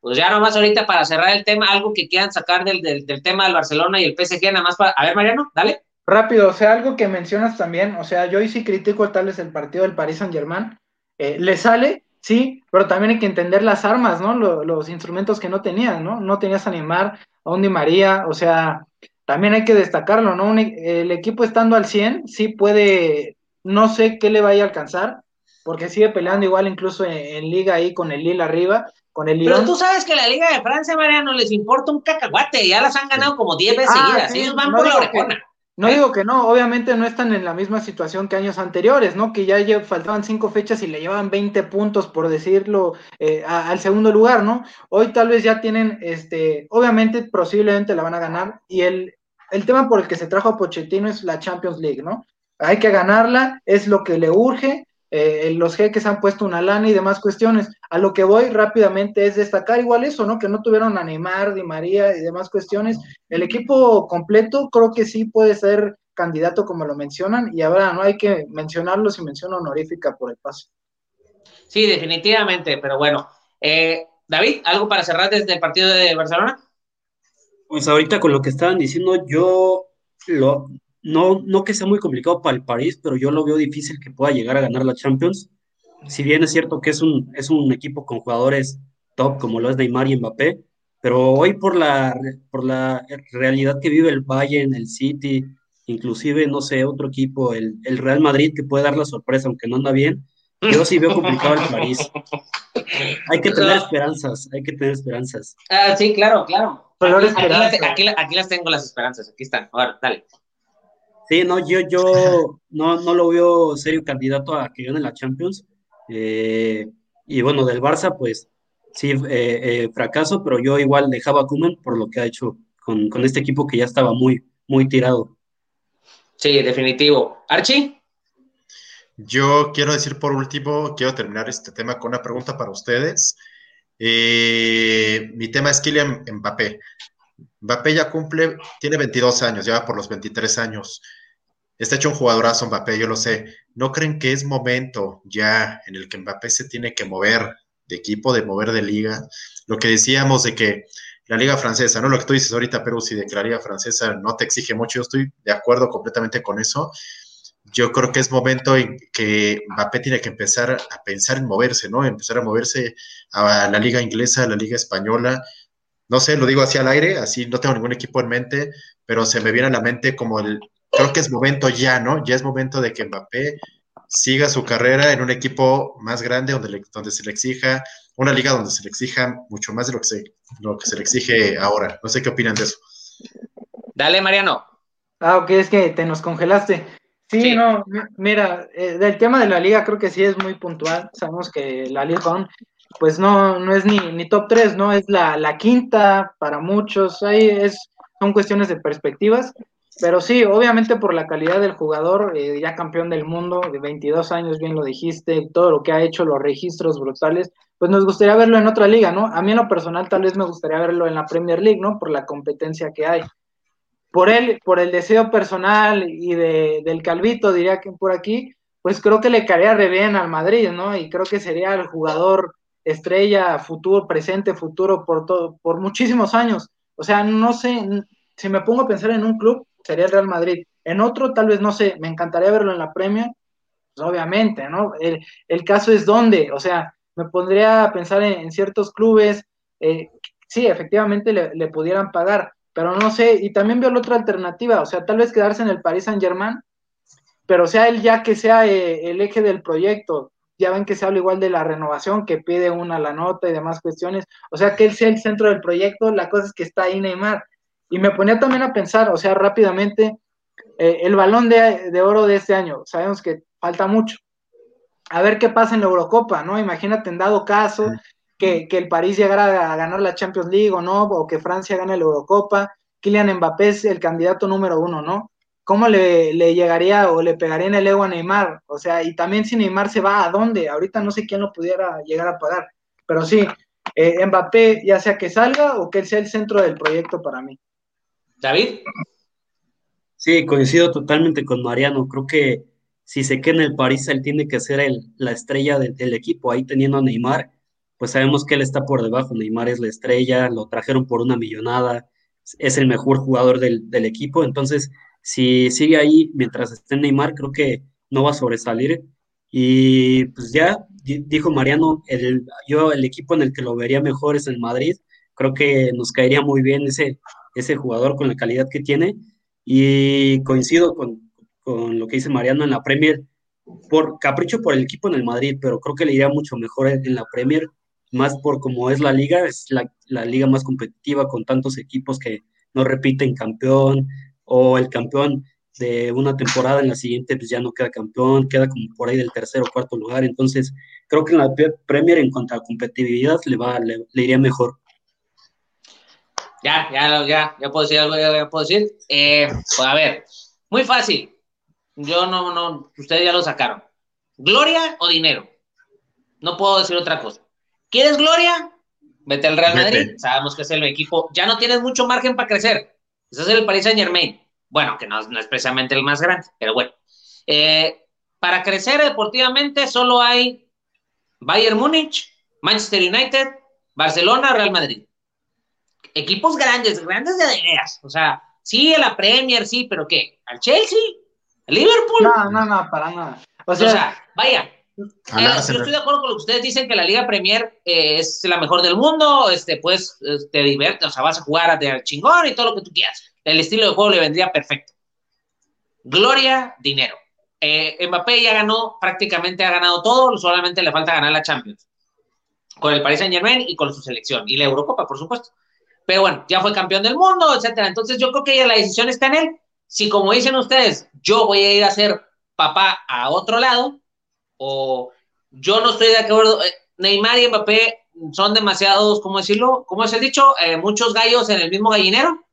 Pues ya nomás ahorita para cerrar el tema, algo que quieran sacar del, del, tema del Barcelona y el PSG, nada más para. A ver, Mariano, dale. Rápido, o sea, algo que mencionas también, o sea, yo hoy sí critico tal vez el partido del Paris Saint Germain. Eh, le sale, sí, pero también hay que entender las armas, ¿no? los instrumentos que no tenían, ¿no? No tenías a Neymar, a Undi María, o sea, también hay que destacarlo, ¿no? E, el equipo estando al 100, sí puede, no sé qué le vaya a alcanzar, porque sigue peleando igual incluso en, liga ahí con el Lille arriba, con el Pero tú sabes que la Liga de Francia, Mariano, les importa un cacahuate, ya las han ganado como 10 veces ah, seguidas, ellos van por la orejona. No ¿Eh? digo que no, obviamente no están en la misma situación que años anteriores, ¿no? Que ya faltaban cinco fechas y le llevaban 20 puntos, por decirlo, eh, al segundo lugar, ¿no? Hoy tal vez ya tienen, este, obviamente, posiblemente la van a ganar y el, el tema por el que se trajo a Pochettino es la Champions League, ¿no? Hay que ganarla, es lo que le urge, eh, los jeques han puesto una lana y demás cuestiones. A lo que voy rápidamente es destacar igual eso, ¿no? Que no tuvieron a Neymar, Di María y demás cuestiones. El equipo completo creo que sí puede ser candidato como lo mencionan y ahora no hay que mencionarlo si menciona honorífica por el paso. Sí, definitivamente, pero bueno. Eh, David, ¿algo para cerrar desde el partido de Barcelona? Pues ahorita con lo que estaban diciendo, yo lo, no, no que sea muy complicado para el París, pero yo lo veo difícil que pueda llegar a ganar la Champions. Si bien es cierto que es un, es un equipo con jugadores top como lo es Neymar y Mbappé, pero hoy por la, por la realidad que vive el Bayern, el City, inclusive, no sé, otro equipo, el, el Real Madrid, que puede dar la sorpresa, aunque no anda bien, yo sí veo complicado el París. Hay que tener esperanzas, hay que tener esperanzas. Ah, sí, claro, claro. Aquí, las tengo las esperanzas, aquí están. Ahora, dale. Sí, no, yo, yo no, no lo veo serio candidato a que gane la Champions. Eh, y bueno, del Barça, pues sí, eh, eh, fracaso, pero yo igual dejaba a Kuman por lo que ha hecho con, con este equipo que ya estaba muy, muy tirado. Sí, definitivo. Archie. Yo quiero decir por último, quiero terminar este tema con una pregunta para ustedes. Eh, mi tema es Kylian Mbappé. Mbappé ya cumple, tiene 22 años, ya va por los 23 años. Está hecho un jugadorazo Mbappé, yo lo sé. ¿No creen que es momento ya en el que Mbappé se tiene que mover de equipo, de mover de liga? Lo que decíamos de que la liga francesa, ¿no? Lo que tú dices ahorita, Perú, si de que la liga francesa no te exige mucho, yo estoy de acuerdo completamente con eso yo creo que es momento en que Mbappé tiene que empezar a pensar en moverse, ¿no? Empezar a moverse a la liga inglesa, a la liga española. No sé, lo digo así al aire, así no tengo ningún equipo en mente, pero se me viene a la mente como el, creo que es momento ya, ¿no? Ya es momento de que Mbappé siga su carrera en un equipo más grande donde, donde se le exija, una liga donde se le exija mucho más de lo que, se, lo que se le exige ahora. No sé qué opinan de eso. Dale, Mariano. Ah, ok, es que te nos congelaste. Sí, no, mira, eh, del tema de la liga creo que sí es muy puntual. Sabemos que la Liga pues no, no es ni, ni top 3, ¿no? Es la, la, quinta para muchos. Ahí es, son cuestiones de perspectivas. Pero sí, obviamente por la calidad del jugador, eh, ya campeón del mundo, de 22 años, bien lo dijiste, todo lo que ha hecho, los registros brutales, pues nos gustaría verlo en otra liga, ¿no? A mí en lo personal tal vez me gustaría verlo en la Premier League, ¿no? Por la competencia que hay por él, por el deseo personal y de, del Calvito, diría que por aquí, pues creo que le caería re bien al Madrid, ¿no? Y creo que sería el jugador estrella, futuro, presente, futuro, por todo, por muchísimos años. O sea, no sé, si me pongo a pensar en un club, sería el Real Madrid. En otro, tal vez, no sé, me encantaría verlo en la Premier, pues obviamente, ¿no? El, caso es dónde, o sea, me pondría a pensar en, ciertos clubes, eh, sí, efectivamente le, le pudieran pagar, pero no sé, y también veo la otra alternativa, o sea, tal vez quedarse en el Paris Saint Germain, pero sea él ya que sea eh, el eje del proyecto, ya ven que se habla igual de la renovación, que pide una la nota y demás cuestiones, o sea, que él sea el centro del proyecto, la cosa es que está ahí Neymar, y me ponía también a pensar, o sea, rápidamente, eh, el balón de, de oro de este año, sabemos que falta mucho, a ver qué pasa en la Eurocopa, ¿no? Imagínate en dado caso que, el París llegara a ganar la Champions League o no, o que Francia gane la Eurocopa. Kylian Mbappé es el candidato número uno, ¿no? ¿cómo le, le, llegaría o le pegaría en el ego a Neymar? O sea, y también si Neymar se va, ¿a dónde? Ahorita no sé quién lo pudiera llegar a pagar, pero sí, eh, Mbappé, ya sea que salga o que él sea el centro del proyecto para mí. David. Sí, coincido totalmente con Mariano. Creo que si se queda en el París, él tiene que ser el, la estrella del equipo. Ahí teniendo a Neymar, pues sabemos que él está por debajo. Neymar es la estrella, lo trajeron por una millonada, es el mejor jugador del, del equipo. Entonces, si sigue ahí mientras esté Neymar, creo que no va a sobresalir. Y pues ya dijo Mariano, el, yo el equipo en el que lo vería mejor es el Madrid. Creo que nos caería muy bien ese, ese jugador con la calidad que tiene. Y coincido con, con lo que dice Mariano en la Premier, por capricho por el equipo en el Madrid, pero creo que le iría mucho mejor en la Premier, más por como es la liga, es la, la liga más competitiva con tantos equipos que no repiten campeón, o el campeón de una temporada en la siguiente pues ya no queda campeón, queda como por ahí del tercer o cuarto lugar, entonces creo que en la Premier en cuanto a competitividad le va le, iría mejor. Ya, ya, ya, ya puedo decir algo, ya, puedo decir. Eh, pues a ver, muy fácil. Yo no, no, ustedes ya lo sacaron. ¿Gloria o dinero? No puedo decir otra cosa. ¿Quieres gloria? Vete al Real Madrid. Sabemos que es el equipo. Ya no tienes mucho margen para crecer. Ese es el Paris Saint Germain. Bueno, que no, es precisamente el más grande, pero bueno. Eh, para crecer deportivamente solo hay Bayern Múnich, Manchester United, Barcelona, Real Madrid. Equipos grandes, grandes de ideas. O sea, sí, a la Premier, sí, pero ¿qué? ¿Al Chelsea? ¿Al Liverpool? No, no, no, para nada. O sea, vaya, eh, yo estoy de acuerdo con lo que ustedes dicen que la Liga Premier eh, es la mejor del mundo, este, pues te diviertes, o sea, vas a jugar a chingón y todo lo que tú quieras. El estilo de juego le vendría perfecto. Gloria, dinero. Eh, Mbappé ya ganó, prácticamente ha ganado todo, solamente le falta ganar la Champions. Con el Paris Saint Germain y con su selección. Y la Eurocopa, por supuesto. Pero bueno, ya fue campeón del mundo, etcétera. Entonces yo creo que ya la decisión está en él. Si como dicen ustedes, yo voy a ir a ser papá a otro lado, o yo no estoy de acuerdo, eh, Neymar y Mbappé son demasiados, ¿cómo decirlo? ¿Cómo es el dicho? Eh, muchos gallos en el mismo gallinero.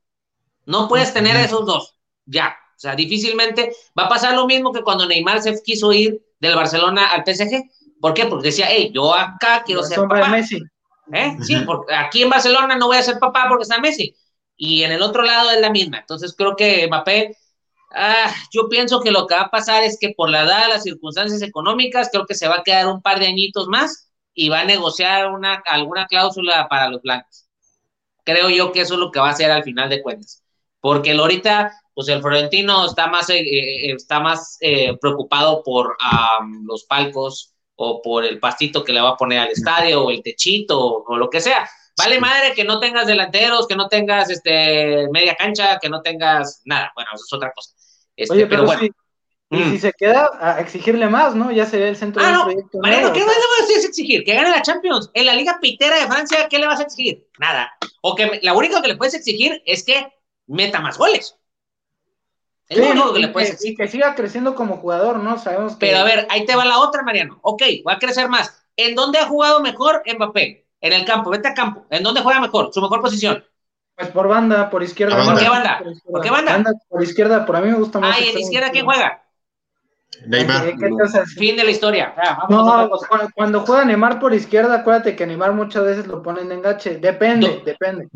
No puedes tener esos dos, ya. O sea, difícilmente va a pasar lo mismo que cuando Neymar se quiso ir del Barcelona al PSG. ¿Por qué? Porque decía, hey, yo acá quiero ser papá. Messi. ¿Eh? Sí, porque aquí en Barcelona no voy a ser papá porque está Messi. Y en el otro lado es la misma. Entonces creo que Mbappé, ah, yo pienso que lo que va a pasar es que por la edad, las circunstancias económicas, creo que se va a quedar un par de añitos más y va a negociar una, alguna cláusula para los blancos. Creo yo que eso es lo que va a hacer al final de cuentas porque ahorita, pues el Florentino está más, eh, eh, está más eh, preocupado por los palcos o por el pastito que le va a poner al estadio o el techito o, lo que sea. Vale madre que no tengas delanteros, que no tengas este media cancha, que no tengas nada. Bueno, eso es otra cosa. Este, Oye, pero, bueno. y mm. si se queda a exigirle más, ¿no? Ya sería el centro ah, del no. proyecto. Mariano, ¿qué más le vas a exigir? Que gane la Champions. En la Liga Pitera de Francia, ¿qué le vas a exigir? Nada. O que la única que le puedes exigir es que meta más goles. Es lo único que le puedes decir. Y que siga creciendo como jugador, ¿no? Sabemos que... Pero a ver, ahí te va la otra, Mariano. Ok, va a crecer más. ¿En dónde ha jugado mejor Mbappé? En el campo, vete a campo. ¿En dónde juega mejor? Su mejor posición. Pues por banda, por izquierda. ¿Por qué banda? ¿Por, qué banda? Por izquierda, por a mí me gusta más. Ah, ¿y en izquierda quién juega? Neymar. Fin de la historia. no, cuando, juega Neymar por izquierda, acuérdate que Neymar muchas veces lo ponen de engache. Depende, depende.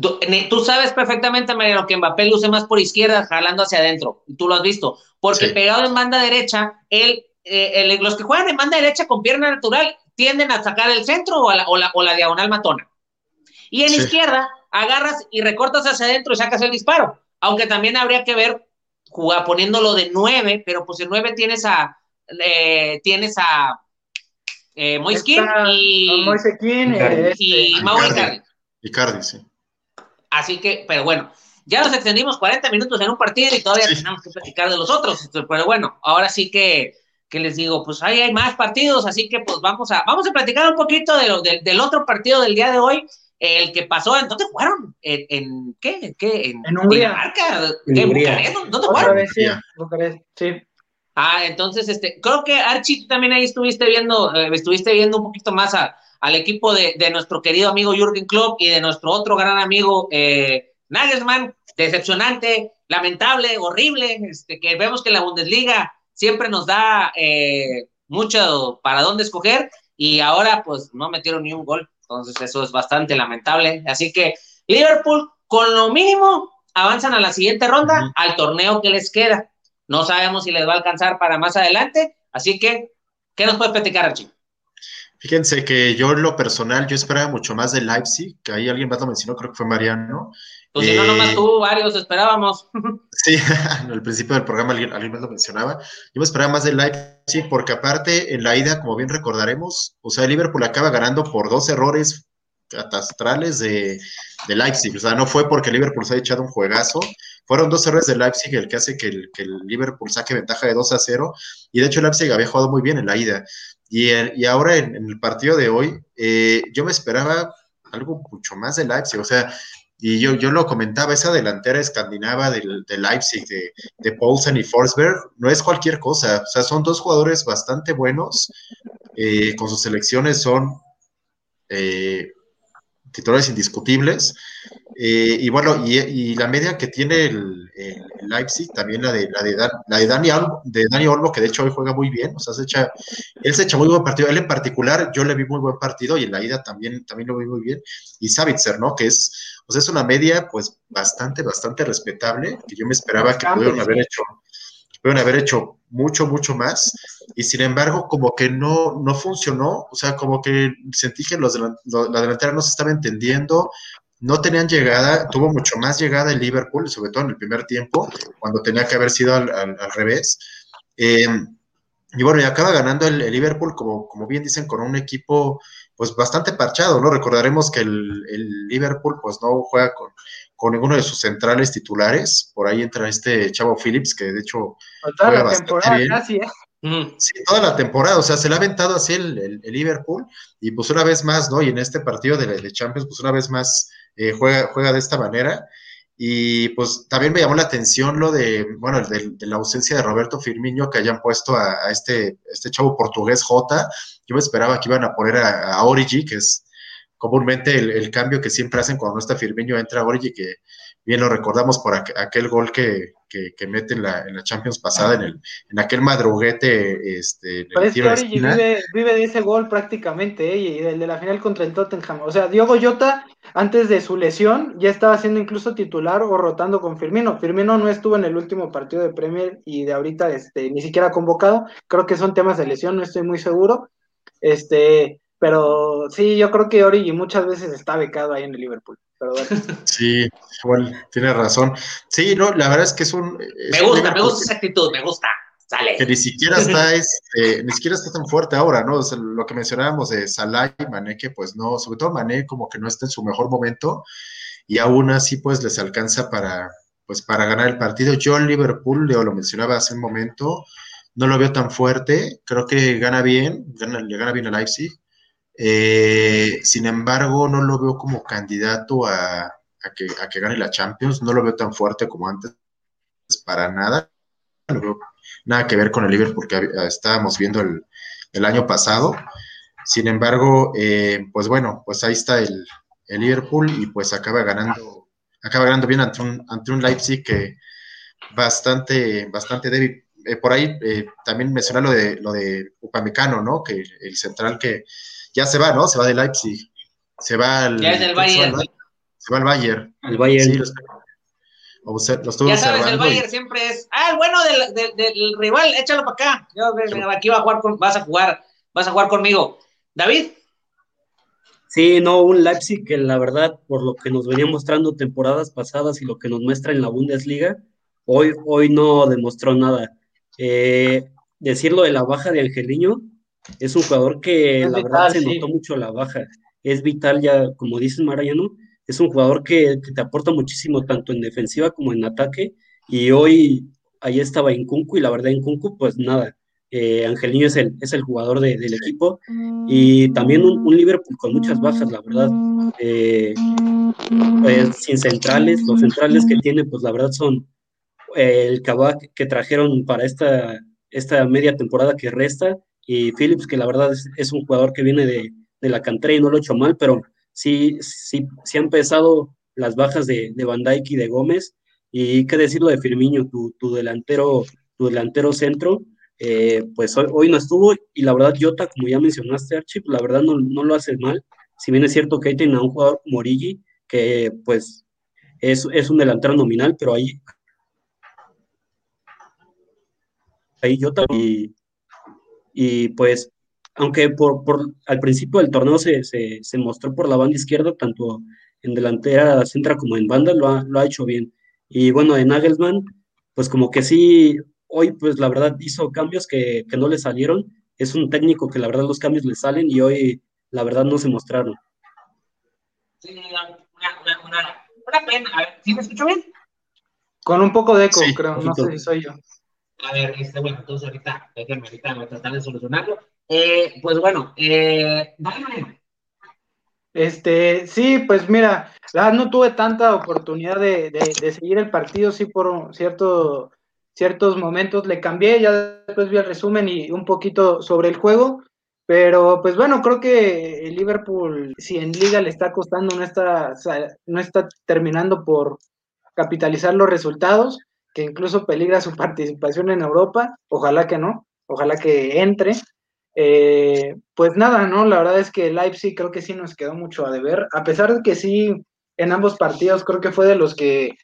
Tú sabes perfectamente, Mariano, que Mbappé luce más por izquierda, jalando hacia adentro. Tú lo has visto. Porque pegado en banda derecha, él, eh, los que juegan en banda derecha con pierna natural tienden a sacar el centro o, la, o, la, diagonal matona. Y en izquierda, agarras y recortas hacia adentro y sacas el disparo. Aunque también habría que ver, jugar, poniéndolo de nueve, pero pues en nueve tienes a. Eh, tienes a. Eh, Moiskin y. y, este, y Mauro Icardi. Icardi, sí. Así que, pero bueno, ya nos extendimos 40 minutos en un partido y todavía tenemos que platicar de los otros. Pero bueno, ahora sí que, que les digo, pues ahí hay más partidos, así que pues vamos a, vamos a platicar un poquito de del otro partido del día de hoy, el que pasó, ¿en dónde jugaron? ¿En, en qué? ¿En, qué? ¿En, ¿En Hungría? ¿En Bucarest? ¿Dónde jugaron? sí. Ah, entonces, este, creo que Archie, tú también ahí estuviste viendo, eh, estuviste viendo un poquito más a, al equipo de, nuestro querido amigo Jürgen Klopp y de nuestro otro gran amigo eh, Nagelsmann. Decepcionante lamentable, horrible, este, que vemos que la Bundesliga siempre nos da eh, mucho para dónde escoger y ahora pues no metieron ni un gol, entonces eso es bastante lamentable. Así que Liverpool con lo mínimo avanzan a la siguiente ronda, al torneo que les queda. No sabemos si les va a alcanzar para más adelante, así que, ¿qué nos puede platicar, Archie? Fíjense que yo en lo personal, yo esperaba mucho más de Leipzig, que ahí alguien más lo mencionó, creo que fue Mariano. Pues si no, nomás eh, tú, varios esperábamos. Sí, al principio del programa alguien, alguien, más lo mencionaba. Yo me esperaba más de Leipzig, porque aparte, en la ida, como bien recordaremos, o sea, Liverpool acaba ganando por dos errores catastrales de, de Leipzig. O sea, no fue porque Liverpool se ha echado un juegazo, fueron dos errores de Leipzig el que hace que el, que el Liverpool saque ventaja de 2 a 0. Y de hecho, Leipzig había jugado muy bien en la ida. Y, y ahora en, el partido de hoy, eh, yo me esperaba algo mucho más de Leipzig. O sea, y yo, yo lo comentaba, esa delantera escandinava de, de Leipzig, de, de Paulsen y Forsberg, no es cualquier cosa. O sea, son dos jugadores bastante buenos. Eh, con sus selecciones son eh, titulares indiscutibles. Eh, y bueno, y, la media que tiene el, Leipzig, también la de, la de, la de, Dani, de Dani Olmo, que de hecho hoy juega muy bien, o sea, se echa, él se echa muy buen partido, él en particular, yo le vi muy buen partido y en la ida también, también lo vi muy bien, y Savitzer, ¿no? Que es, o sea, es una media, pues, bastante, bastante respetable, que yo me esperaba que pudieran haber hecho, pudieron haber hecho mucho, mucho más, y sin embargo, como que no, no funcionó, o sea, como que sentí que los, la delantera no se estaba entendiendo, no tenían llegada, tuvo mucho más llegada el Liverpool, sobre todo en el primer tiempo, cuando tenía que haber sido al, revés. Eh, y bueno, y acaba ganando el, Liverpool, como, como bien dicen, con un equipo pues bastante parchado, ¿no? Recordaremos que el, el Liverpool pues no juega con, con, ninguno de sus centrales titulares, por ahí entra este Chavo Phillips, que de hecho toda la temporada casi, ¿eh? Sí, toda la temporada, o sea, se le ha aventado así el, el, Liverpool, y pues una vez más, ¿no? Y en este partido de, de Champions, pues una vez más eh, juega, juega de esta manera. Y pues también me llamó la atención lo de, bueno, de, la ausencia de Roberto Firmino que hayan puesto a, este, este chavo portugués J. Yo me esperaba que iban a poner a, Origi, que es comúnmente el, cambio que siempre hacen cuando no está Firmino, entra Origi, que bien lo recordamos por aquel gol que, que, mete en la, en la, Champions pasada, en, el, en aquel madruguete. Este, vive, vive, de ese gol prácticamente, ¿eh? y el de la final contra el Tottenham. O sea, Diogo Jota, antes de su lesión, ya estaba siendo incluso titular o rotando con Firmino. Firmino no estuvo en el último partido de Premier y de ahorita este, ni siquiera convocado. Creo que son temas de lesión, no estoy muy seguro. Este, pero sí, yo creo que Origi muchas veces está becado ahí en el Liverpool. Sí, igual tiene razón. Sí, no, la verdad es que es un. me gusta, me gusta esa actitud, me gusta. Sale. Que ni siquiera está, este, ni siquiera está tan fuerte ahora, ¿no? lo que mencionábamos de Salah y Mané, que pues no, sobre todo Mané como que no está en su mejor momento, y aún así pues les alcanza para, pues para ganar el partido. Yo en Liverpool, Leo lo mencionaba hace un momento, no lo veo tan fuerte, creo que gana bien, le gana bien a Leipzig, eh, sin embargo, no lo veo como candidato a, que, que, gane la Champions, no lo veo tan fuerte como antes, para nada. No veo nada que ver con el Liverpool que estábamos viendo el, año pasado. Sin embargo, eh, pues bueno, pues ahí está el, Liverpool y pues acaba ganando, acaba ganando bien ante un, ante un Leipzig que bastante, bastante débil. Eh, por ahí también mencionar lo de, lo de Upamecano, ¿no? Que el central que ya se va, ¿no? Se va de Leipzig. Se va al. Ya es Bayern. Se va al Bayern. Al Bayern. Sí, los, ya sabes, el Bayern siempre es. Ah, el bueno del, del, rival, échalo para acá. Yo, aquí va a jugar con, vas a jugar, vas a jugar conmigo. David. Sí, no, un Leipzig que la verdad, por lo que nos venía mostrando temporadas pasadas y lo que nos muestra en la Bundesliga, hoy, hoy no demostró nada. Eh, decirlo de la baja de Angeliño, es un jugador que la verdad se notó mucho la baja. Es vital ya, como dices Mariano, es un jugador que, te aporta muchísimo tanto en defensiva como en ataque. Y hoy ahí estaba Incuncu y la verdad Incuncu, pues nada. Eh, Angelino es el, es el jugador del equipo y también un, Liverpool con muchas bajas, la verdad. Eh, pues, sin centrales, los centrales que tiene, pues la verdad son eh, el Kabak que trajeron para esta, esta media temporada que resta y Phillips, que la verdad es, un jugador que viene de, la cantera y no lo ha hecho mal, pero sí, sí, sí han pesado las bajas de, de Van Dijk y de Gómez, Y qué decirlo de Firmino, tu, tu delantero, tu delantero centro, eh, pues hoy, no estuvo y la verdad Jota, como ya mencionaste Archie, pues la verdad no, no, lo hace mal, si bien es cierto que ahí tiene a un jugador Morigi, que pues es, es un delantero nominal, pero ahí, ahí Jota y, y pues aunque por, por, al principio del torneo se, se, se, mostró por la banda izquierda, tanto en delantera centra como en banda, lo ha, lo ha hecho bien. Y bueno, de Nagelsmann, pues como que sí, hoy pues la verdad hizo cambios que, que no le salieron. Es un técnico que la verdad los cambios le salen y hoy la verdad no se mostraron. Sí, una, una, una, una pena. A ver, ¿sí me escucho bien? Con un poco de eco, sí, creo, no sé si soy yo. A ver, este, bueno, entonces ahorita, déjenme ahorita voy a tratar de solucionarlo. Eh, pues bueno, eh, dale, Este, sí, pues mira, no tuve tanta oportunidad de, de, de, seguir el partido, sí, por cierto, ciertos momentos. Le cambié, ya después vi el resumen y un poquito sobre el juego, pero pues bueno, creo que el Liverpool, si en liga le está costando, no está, no está terminando por capitalizar los resultados, que incluso peligra su participación en Europa, ojalá que no, ojalá que entre. Eh, pues nada, ¿no? La verdad es que Leipzig creo que sí nos quedó mucho a deber, a pesar de que sí, en ambos partidos creo que fue de los que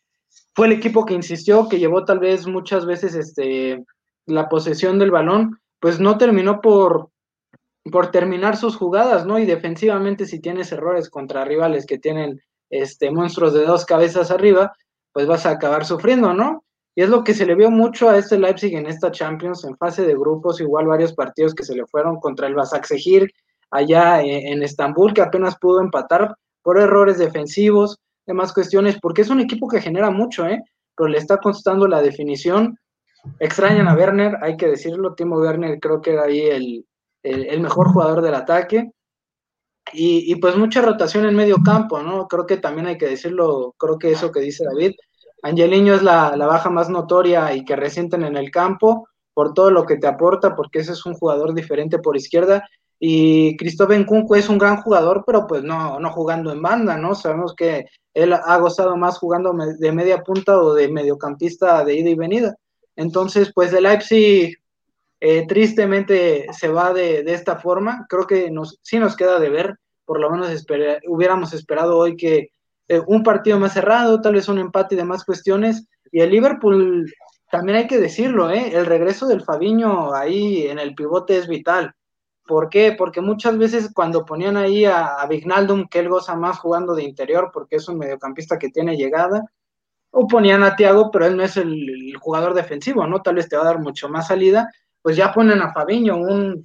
fue el equipo que insistió, que llevó tal vez muchas veces este, la posesión del balón, pues no terminó por, por terminar sus jugadas, ¿no? Y defensivamente si tienes errores contra rivales que tienen este, monstruos de dos cabezas arriba, pues vas a acabar sufriendo, ¿no? Y es lo que se le vio mucho a este Leipzig en esta Champions, en fase de grupos, igual varios partidos que se le fueron contra el Basaksehir allá en, Estambul, que apenas pudo empatar por errores defensivos, demás cuestiones, porque es un equipo que genera mucho, ¿eh? Pero le está costando la definición. Extrañan a Werner, hay que decirlo, Timo Werner creo que era ahí el, el, el mejor jugador del ataque. Y, y, pues mucha rotación en medio campo, ¿no? Creo que también hay que decirlo, creo que eso que dice David, Angeliño es la, la, baja más notoria y que resienten en el campo por todo lo que te aporta, porque ese es un jugador diferente por izquierda. Y Cristóbal Nkunku es un gran jugador, pero pues no, no jugando en banda, ¿no? Sabemos que él ha gozado más jugando de media punta o de mediocampista de ida y venida. Entonces, pues el Leipzig eh, tristemente se va de, de, esta forma. Creo que nos, sí nos queda de ver, por lo menos hubiéramos esperado hoy que eh, un partido más cerrado, tal vez un empate y demás cuestiones. Y el Liverpool, también hay que decirlo, ¿eh? el regreso del Fabiño ahí en el pivote es vital. ¿Por qué? Porque muchas veces cuando ponían ahí a, a Vignaldum, que él goza más jugando de interior porque es un mediocampista que tiene llegada, o ponían a Thiago, pero él no es el, jugador defensivo, ¿no? Tal vez te va a dar mucho más salida, pues ya ponen a Fabiño, un,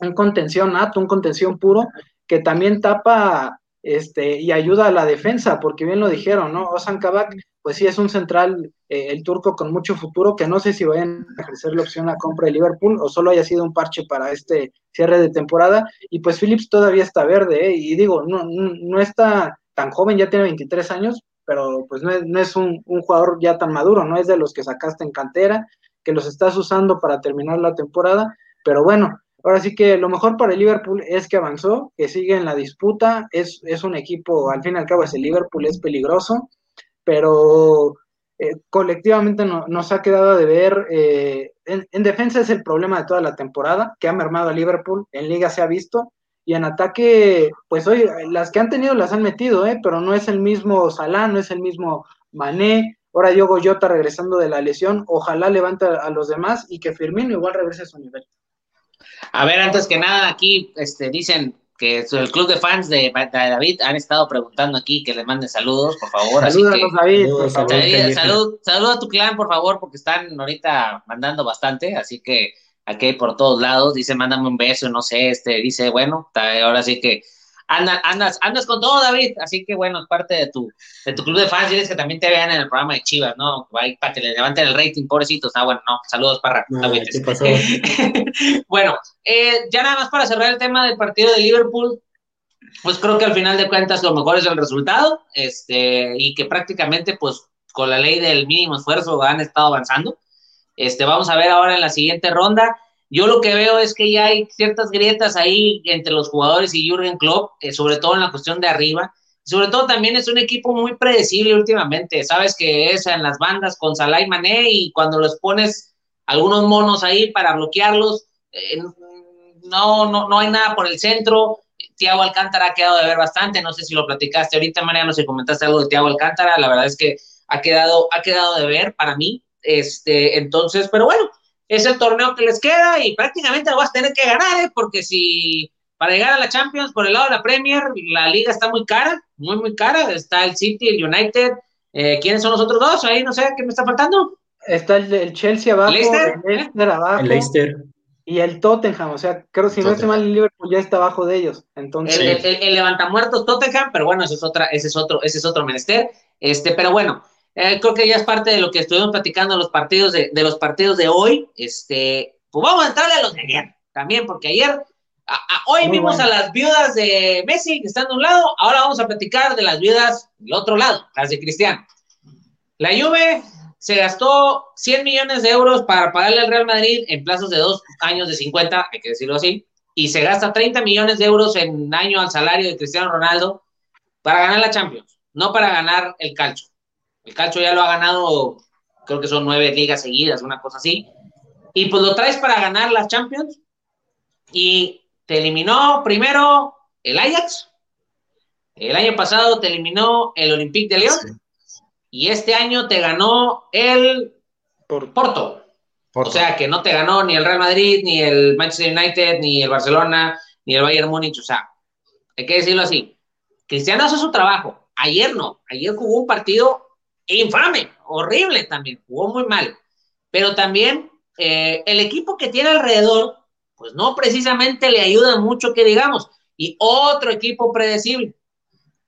un contención nato, un contención puro, que también tapa este, y ayuda a la defensa, porque bien lo dijeron, ¿no? Osan Kabak, pues sí es un central, eh, el turco con mucho futuro, que no sé si vayan a ejercer la opción a compra de Liverpool o solo haya sido un parche para este cierre de temporada, y pues Phillips todavía está verde, ¿eh? y digo, no, no está tan joven, ya tiene 23 años, pero pues no es, no es un, jugador ya tan maduro, no es de los que sacaste en cantera, que los estás usando para terminar la temporada, pero bueno, Ahora sí que lo mejor para el Liverpool es que avanzó, que sigue en la disputa, es, es un equipo, al fin y al cabo es el Liverpool, es peligroso, pero eh, colectivamente no, nos ha quedado de ver, eh, en, en, defensa es el problema de toda la temporada, que ha mermado a Liverpool, en liga se ha visto, y en ataque, pues hoy las que han tenido las han metido, eh, pero no es el mismo Salah, no es el mismo Mané, ahora Diogo Jota regresando de la lesión, ojalá levante a los demás y que Firmino igual regrese a su nivel. A ver, antes que nada, aquí este, dicen que el club de fans de, de, David han estado preguntando aquí que les manden saludos, por favor. Saludos, así que, David, por favor. Salud, salud a tu clan, por favor, porque están ahorita mandando bastante, así que aquí hay por todos lados. Dice, mándame un beso, no sé, este, dice, bueno, ahora sí que andas, andas, andas con todo, David, así que bueno, es parte de tu, de tu club de fans, diles que también te vean en el programa de Chivas, ¿no? Ahí para que le levanten el rating, pobrecitos. Ah, bueno, no, saludos para no, ¿qué pasó? bueno, eh, ya nada más para cerrar el tema del partido de Liverpool, pues creo que al final de cuentas lo mejor es el resultado, este, y que prácticamente, pues, con la ley del mínimo esfuerzo han estado avanzando. Este, vamos a ver ahora en la siguiente ronda. Yo lo que veo es que ya hay ciertas grietas ahí entre los jugadores y Jürgen Klopp, eh, sobre todo en la cuestión de arriba. sobre todo también es un equipo muy predecible últimamente. Sabes que es en las bandas con Salah y Mané y cuando los pones algunos monos ahí para bloquearlos, eh, no, no, no hay nada por el centro. Tiago Alcántara ha quedado de ver bastante. No sé si lo platicaste ahorita, Mariano, si comentaste algo de Tiago Alcántara. La verdad es que ha quedado, ha quedado de ver para mí. Este, entonces, pero bueno, es el torneo que les queda y prácticamente lo vas a tener que ganar, ¿eh? porque si para llegar a la Champions por el lado de la Premier, la liga está muy cara, muy, muy cara. Está el City, el United. Eh, ¿Quiénes son los otros dos? Ahí no sé qué me está faltando. Está el, Chelsea abajo, el Leicester, abajo. El Leicester. Y el Tottenham, o sea, creo que si no estoy mal, el Liverpool ya está abajo de ellos. Entonces... El, el, el, levantamuertos Tottenham, pero bueno, ese es, otra, ese es otro, ese es otro menester. Este, pero bueno, eh, creo que ya es parte de lo que estuvimos platicando los partidos de, de, los partidos de hoy. Este, pues vamos a entrarle a los de ayer también, porque ayer hoy Muy vimos bueno. a las viudas de Messi, que están de un lado, ahora vamos a platicar de las viudas del otro lado, las de Cristiano. La Juve se gastó 100 millones de euros para pagarle al Real Madrid en plazos de dos años de 50, hay que decirlo así, y se gasta 30 millones de euros en año al salario de Cristiano Ronaldo para ganar la Champions, no para ganar el calcio. El calcio ya lo ha ganado, creo que son nueve ligas seguidas, una cosa así, y pues lo traes para ganar las Champions y te eliminó primero el Ajax, el año pasado te eliminó el Olympique de León, sí. y este año te ganó el Porto. Porto. Porto. O sea que no te ganó ni el Real Madrid, ni el Manchester United, ni el Barcelona, ni el Bayern Múnich. O sea, hay que decirlo así. Cristiano hace su trabajo. Ayer no. Ayer jugó un partido infame, horrible también. Jugó muy mal. Pero también eh, el equipo que tiene alrededor pues no precisamente le ayuda mucho que digamos. Y otro equipo predecible.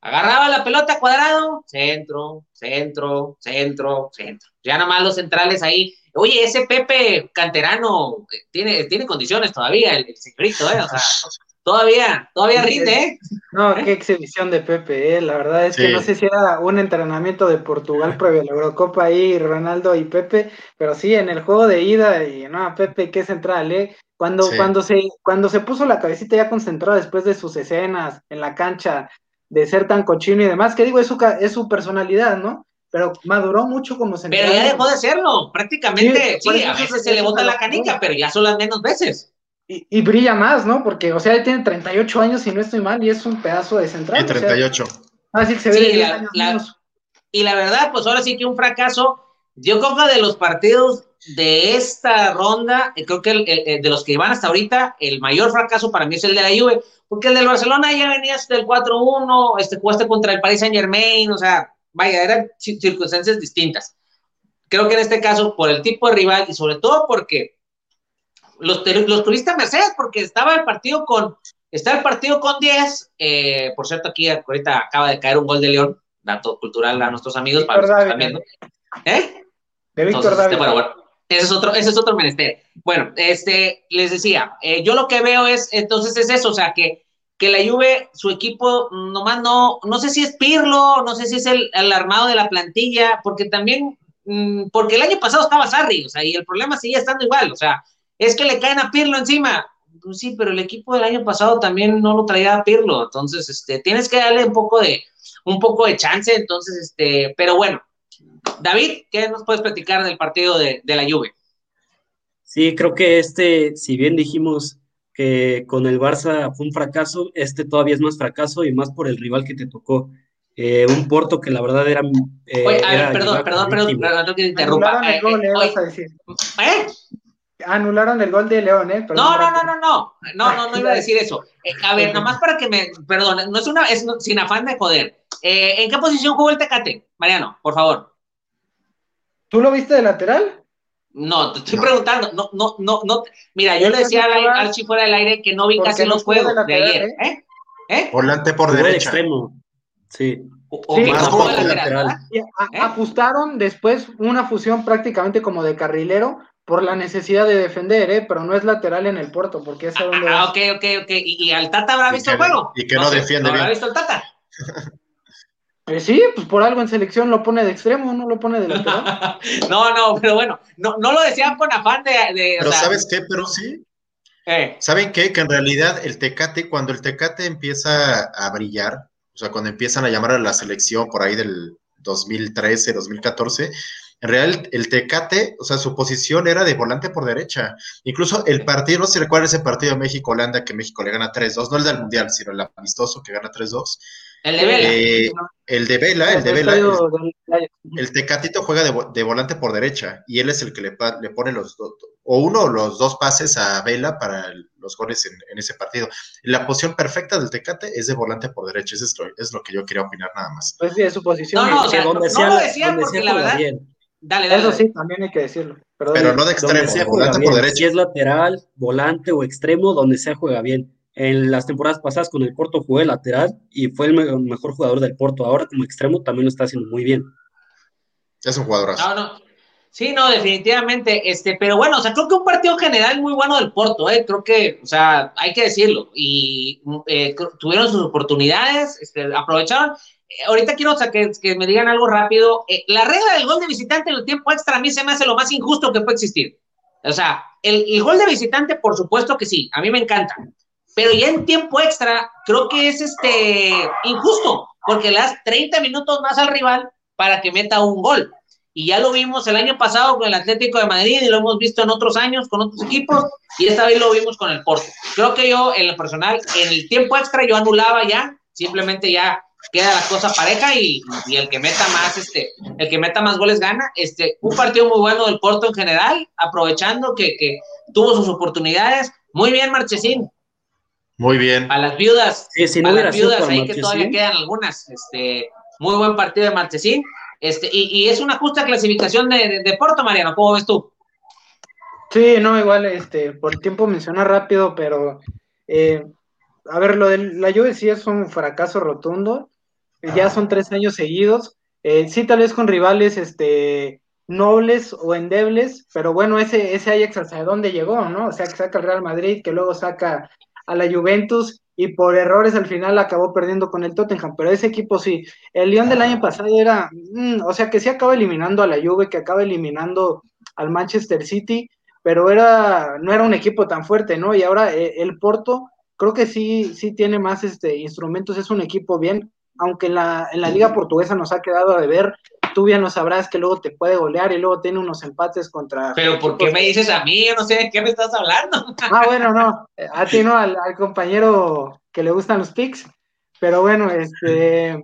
Agarraba la pelota cuadrado, centro, centro, centro, centro. Ya nomás los centrales ahí. Oye, ese Pepe canterano tiene, tiene condiciones todavía, el, el señorito, ¿eh? O sea, todavía, todavía rinde, ¿eh? No, qué exhibición de Pepe, ¿eh? La verdad es sí. que no sé si era un entrenamiento de Portugal previo a la Eurocopa ahí, Ronaldo y Pepe, pero sí, en el juego de ida, y no, Pepe, qué central, ¿eh? Cuando, sí. cuando, se, cuando se puso la cabecita ya concentrada después de sus escenas en la cancha, de ser tan cochino y demás, que digo, es su, es su personalidad, ¿no? Pero maduró mucho como central. Pero ya dejó de serlo, prácticamente, sí, sí a veces se le bota la canica, pero ya son las menos veces. Y, y, brilla más, ¿no? Porque, o sea, él tiene 38 años, si no estoy mal, y es un pedazo de central. Y 38. O sea, así que se ve sí, la, la, y la verdad, pues ahora sí que un fracaso. Yo creo que de los partidos de esta ronda, eh, creo que el, el, de los que van hasta ahorita, el mayor fracaso para mí es el de la Juve, porque el del Barcelona ya venía hasta el 4-1, este, jugaste contra el Paris Saint Germain, o sea, vaya, eran circunstancias distintas. Creo que en este caso, por el tipo de rival y sobre todo porque los, los turistas Mercedes, porque estaba el partido con, está el partido con 10, eh, por cierto, aquí ahorita acaba de caer un gol de León, dato cultural a nuestros amigos, para los que están viendo. ¿Eh? De Víctor David. Este, bueno, bueno, ese es otro, ese es otro menester. Bueno, este, les decía, eh, yo lo que veo es, entonces es eso, o sea, que, que la Juve, su equipo, nomás no, no sé si es Pirlo, no sé si es el, el armado de la plantilla, porque también, mmm, porque el año pasado estaba Sarri, o sea, y el problema sigue estando igual, o sea, es que le caen a Pirlo encima. Pues sí, pero el equipo del año pasado también no lo traía a Pirlo, entonces, este, tienes que darle un poco de, un poco de chance, entonces, este, pero bueno, David, ¿qué nos puedes platicar del partido de, de, la Juve? Sí, creo que este, si bien dijimos que con el Barça fue un fracaso, este todavía es más fracaso y más por el rival que te tocó. Eh, un Porto que la verdad era. Eh, Oye, a ver, era perdón, perdón, perdón, perdón, no que interrumpa. Eh. ¿Eh? Anularon el gol de León, ¿eh? No, no, no, no, no, no, ah, no, no iba a decir eso. Eh, a ver, nomás para que me, perdón, no es una, es sin afán de joder. Eh, ¿En qué posición jugó el Tecate? Mariano, por favor. ¿Tú lo viste de lateral? No, te estoy preguntando, no, no, no, no. Mira, yo le decía a Archie fuera del aire que no vi casi los juegos de, ayer, ¿eh? ¿eh? ¿eh? Volante por derecha. extremo. Sí. O, más lateral. lateral. Ajustaron después una fusión prácticamente como de carrilero por la necesidad de defender, ¿eh? pero no es lateral en el puerto, porque es a donde. Ah, ok, ok, ok. ¿Y, y al Tata habrá visto el juego? Y que no, no defiende ¿Habrá bien. visto el Tata? Eh, sí, pues por algo en selección lo pone de extremo, no lo pone de lateral. no, no, pero bueno, no, no lo decían con afán de. de pero o sea, ¿sabes qué? Pero sí. Eh. ¿Saben qué? Que en realidad el Tecate, cuando el Tecate empieza a brillar, o sea, cuando empiezan a llamar a la selección por ahí del 2013, 2014, en realidad, el Tecate, o sea, su posición era de volante por derecha. Incluso el partido, no sé si recuerda ese partido de México-Holanda que México le gana 3-2, no el del Mundial, sino el amistoso que gana 3-2. El de Vela. Eh, el de Vela, el de Vela. El, el Tecatito juega de, de, volante por derecha y él es el que le, le pone los dos, o uno o los dos pases a Vela para los goles en, en, ese partido. La posición perfecta del Tecate es de volante por derecha, eso es lo, es lo que yo quería opinar nada más. Pues sí, es su posición. No, no, o sea, no, no, lo decía porque la verdad. Bien. Dale, dale. Eso sí, también hay que decirlo. Pero, Pero no de extremo, volante bien. por derecha. Si es lateral, volante o extremo, donde sea juega bien. En las temporadas pasadas con el Porto jugué lateral y fue el mejor jugador del Porto. Ahora como extremo también lo está haciendo muy bien. Es un jugadorazo. No, no. Sí, no, definitivamente. Este, pero bueno, o sea, creo que un partido general muy bueno del Porto, ¿eh? Creo que, o sea, hay que decirlo. Y eh, tuvieron sus oportunidades, este, aprovecharon. Ahorita quiero que, que, me digan algo rápido. Eh, la regla del gol de visitante en el tiempo extra a mí se me hace lo más injusto que puede existir. O sea, el, el gol de visitante, por supuesto que sí, a mí me encanta. Pero ya en tiempo extra, creo que es este injusto, porque le das 30 minutos más al rival para que meta un gol. Y ya lo vimos el año pasado con el Atlético de Madrid y lo hemos visto en otros años con otros equipos y esta vez lo vimos con el Porto. Creo que yo, en lo personal, en el tiempo extra yo anulaba ya, simplemente ya queda la cosa pareja y, y, el que meta más, este, el que meta más goles gana. Este, un partido muy bueno del Porto en general, aprovechando que, que tuvo sus oportunidades. Muy bien, Marchesín. Muy bien. A las viudas, sí, si no a las viudas, ahí Marchesín. que todavía quedan algunas. Este, muy buen partido de Marchesín. Este, y, y, es una justa clasificación de, de, de, Porto, Mariano. ¿Cómo ves tú? Sí, no, igual, este, por el tiempo menciona rápido, pero eh, a ver, lo de la Juve sí es un fracaso rotundo. Ya son tres años seguidos. Eh, sí, tal vez con rivales, este, nobles o endebles, pero bueno, ese, ese Ajax hasta dónde llegó, ¿no? O sea, que saca el Real Madrid, que luego saca a la Juventus y por errores al final acabó perdiendo con el Tottenham, pero ese equipo sí, el León del año pasado era, mmm, o sea, que sí acaba eliminando a la Juve, que acaba eliminando al Manchester City, pero era, no era un equipo tan fuerte, ¿no? Y ahora eh, el Porto, creo que sí, sí tiene más este, instrumentos, es un equipo bien, aunque en la, en la liga portuguesa nos ha quedado a deber, tú bien lo sabrás que luego te puede golear y luego tiene unos empates contra... Pero ¿por qué me dices a mí? Yo no sé de qué me estás hablando. Ah, bueno, no, a ti no, al, al compañero que le gustan los picks, pero bueno, este...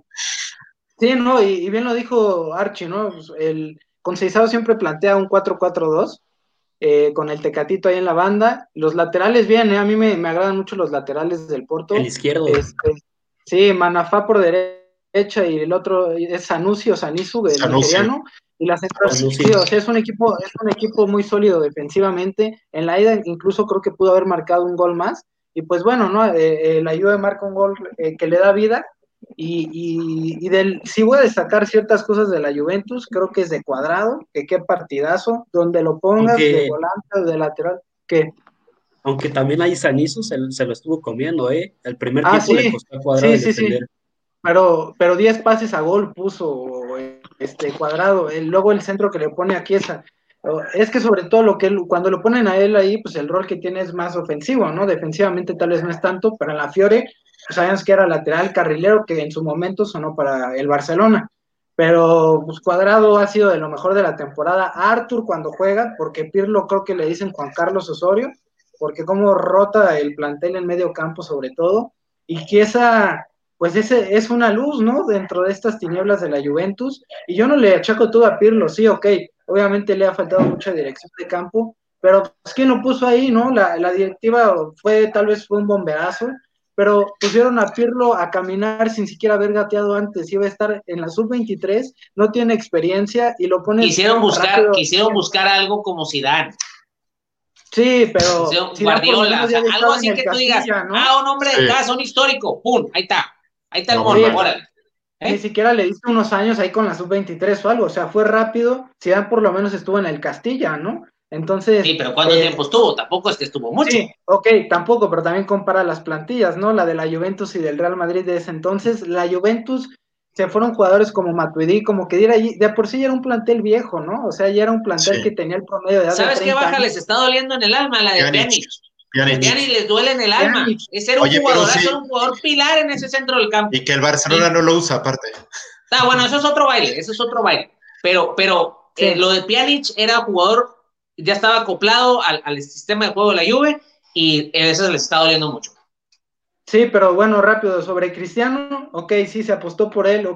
Sí, no, y, y bien lo dijo Archie, ¿no? El Conceizado siempre plantea un 4-4-2, eh, con el Tecatito ahí en la banda. Los laterales bien, ¿eh? a mí me, me, agradan mucho los laterales del Porto. El izquierdo. Este, sí, Manafá por derecha y el otro es Sanusi o Sanisu, el Sanusi. nigeriano. Y las centros, sí, o sea, es un equipo, es un equipo muy sólido defensivamente. En la ida incluso creo que pudo haber marcado un gol más. Y pues bueno, ¿no? Eh, eh, la Juve marca un gol eh, que le da vida. Y, y, y del, sí voy a destacar ciertas cosas de la Juventus, creo que es de cuadrado, que qué partidazo, donde lo pongas Aunque- de volante o de lateral, que Aunque también ahí Sanizo se, se lo estuvo comiendo, ¿eh? El primer Ah, tiempo sí. le costó a Cuadrado Sí, sí, sí. pero pero 10 pases a gol puso este cuadrado, luego el centro que le pone aquí esa es que sobre todo lo que él, cuando lo ponen a él ahí, pues el rol que tiene es más ofensivo, ¿no? Defensivamente tal vez no es tanto, pero en la Fiore sabemos que era lateral carrilero que en su momento sonó para el Barcelona. Pero pues Cuadrado ha sido de lo mejor de la temporada. Arthur cuando juega, porque Pirlo creo que le dicen Juan Carlos Osorio, porque como rota el plantel en medio campo sobre todo, y que esa, pues ese es una luz, ¿no? Dentro de estas tinieblas de la Juventus, y yo no le achaco todo a Pirlo, sí, ok, obviamente le ha faltado mucha dirección de campo, pero pues quién lo puso ahí, ¿no? La, la directiva fue, tal vez fue un bomberazo, pero pusieron a Pirlo a caminar sin siquiera haber gateado antes, iba a estar en la sub-23, no tiene experiencia y lo ponen Quisieron buscar, rápido. quisieron buscar algo como Zidane, Sí, pero quisieron Zidane Guardiola, o sea, algo así que tú digas, ah, un hombre de Sí. casa, un histórico, pum, ahí está, ahí está el No, mono, sí. órale. ¿Eh? Ni siquiera le diste unos años ahí con la sub-23 o algo, o sea, fue rápido, Zidane por lo menos estuvo en el Castilla, ¿no? Entonces... Sí, pero ¿cuánto eh, tiempo estuvo? Tampoco es que estuvo mucho. Sí, ok, tampoco, pero también compara las plantillas, ¿no? La de la Juventus y del Real Madrid de ese entonces. La Juventus se fueron jugadores como Matuidi, como que diera allí, de por sí ya era un plantel viejo, ¿no? O sea, ya era un plantel Sí. que tenía el promedio de edad ¿Sabes de qué 30 baja años. les está doliendo en el alma? La de Pjanic. Pjanic. Les duele en el alma. Pjanic. Es ser un Oye, jugador, sí. ser un jugador pilar en ese centro del campo. Y que el Barcelona no lo usa, aparte. Ah, bueno, eso es otro baile, eso es otro baile. Pero, pero Sí. eh, lo de Pjanic era jugador, ya estaba acoplado al, al sistema de juego de la Juve y eso les está doliendo mucho. Sí, pero bueno, rápido, sobre Cristiano, ok, sí, se apostó por él,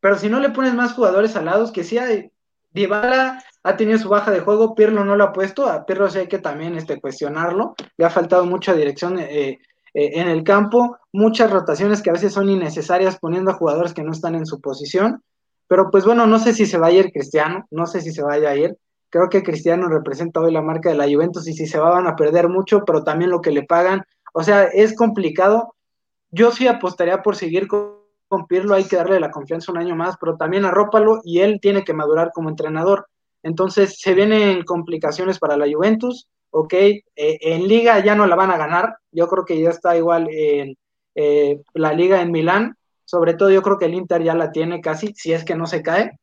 pero si no le pones más jugadores al lado, que sí hay, Dybala ha tenido su baja de juego, Pirlo no lo ha puesto, a Pirlo sí hay que también este, cuestionarlo, le ha faltado mucha dirección eh, eh, en el campo, muchas rotaciones que a veces son innecesarias poniendo a jugadores que no están en su posición, pero pues bueno, no sé si se va a ir Cristiano, no sé si se vaya a ir, creo que Cristiano representa hoy la marca de la Juventus y si se va van a perder mucho, pero también lo que le pagan, o sea, es complicado, yo sí apostaría por seguir con, Pirlo, hay que darle la confianza un año más, pero también arrópalo y él tiene que madurar como entrenador. Entonces se vienen complicaciones para la Juventus, ok, eh, en liga ya no la van a ganar, yo creo que ya está igual en eh, la liga en Milán, sobre todo yo creo que el Inter ya la tiene casi, si es que no se cae,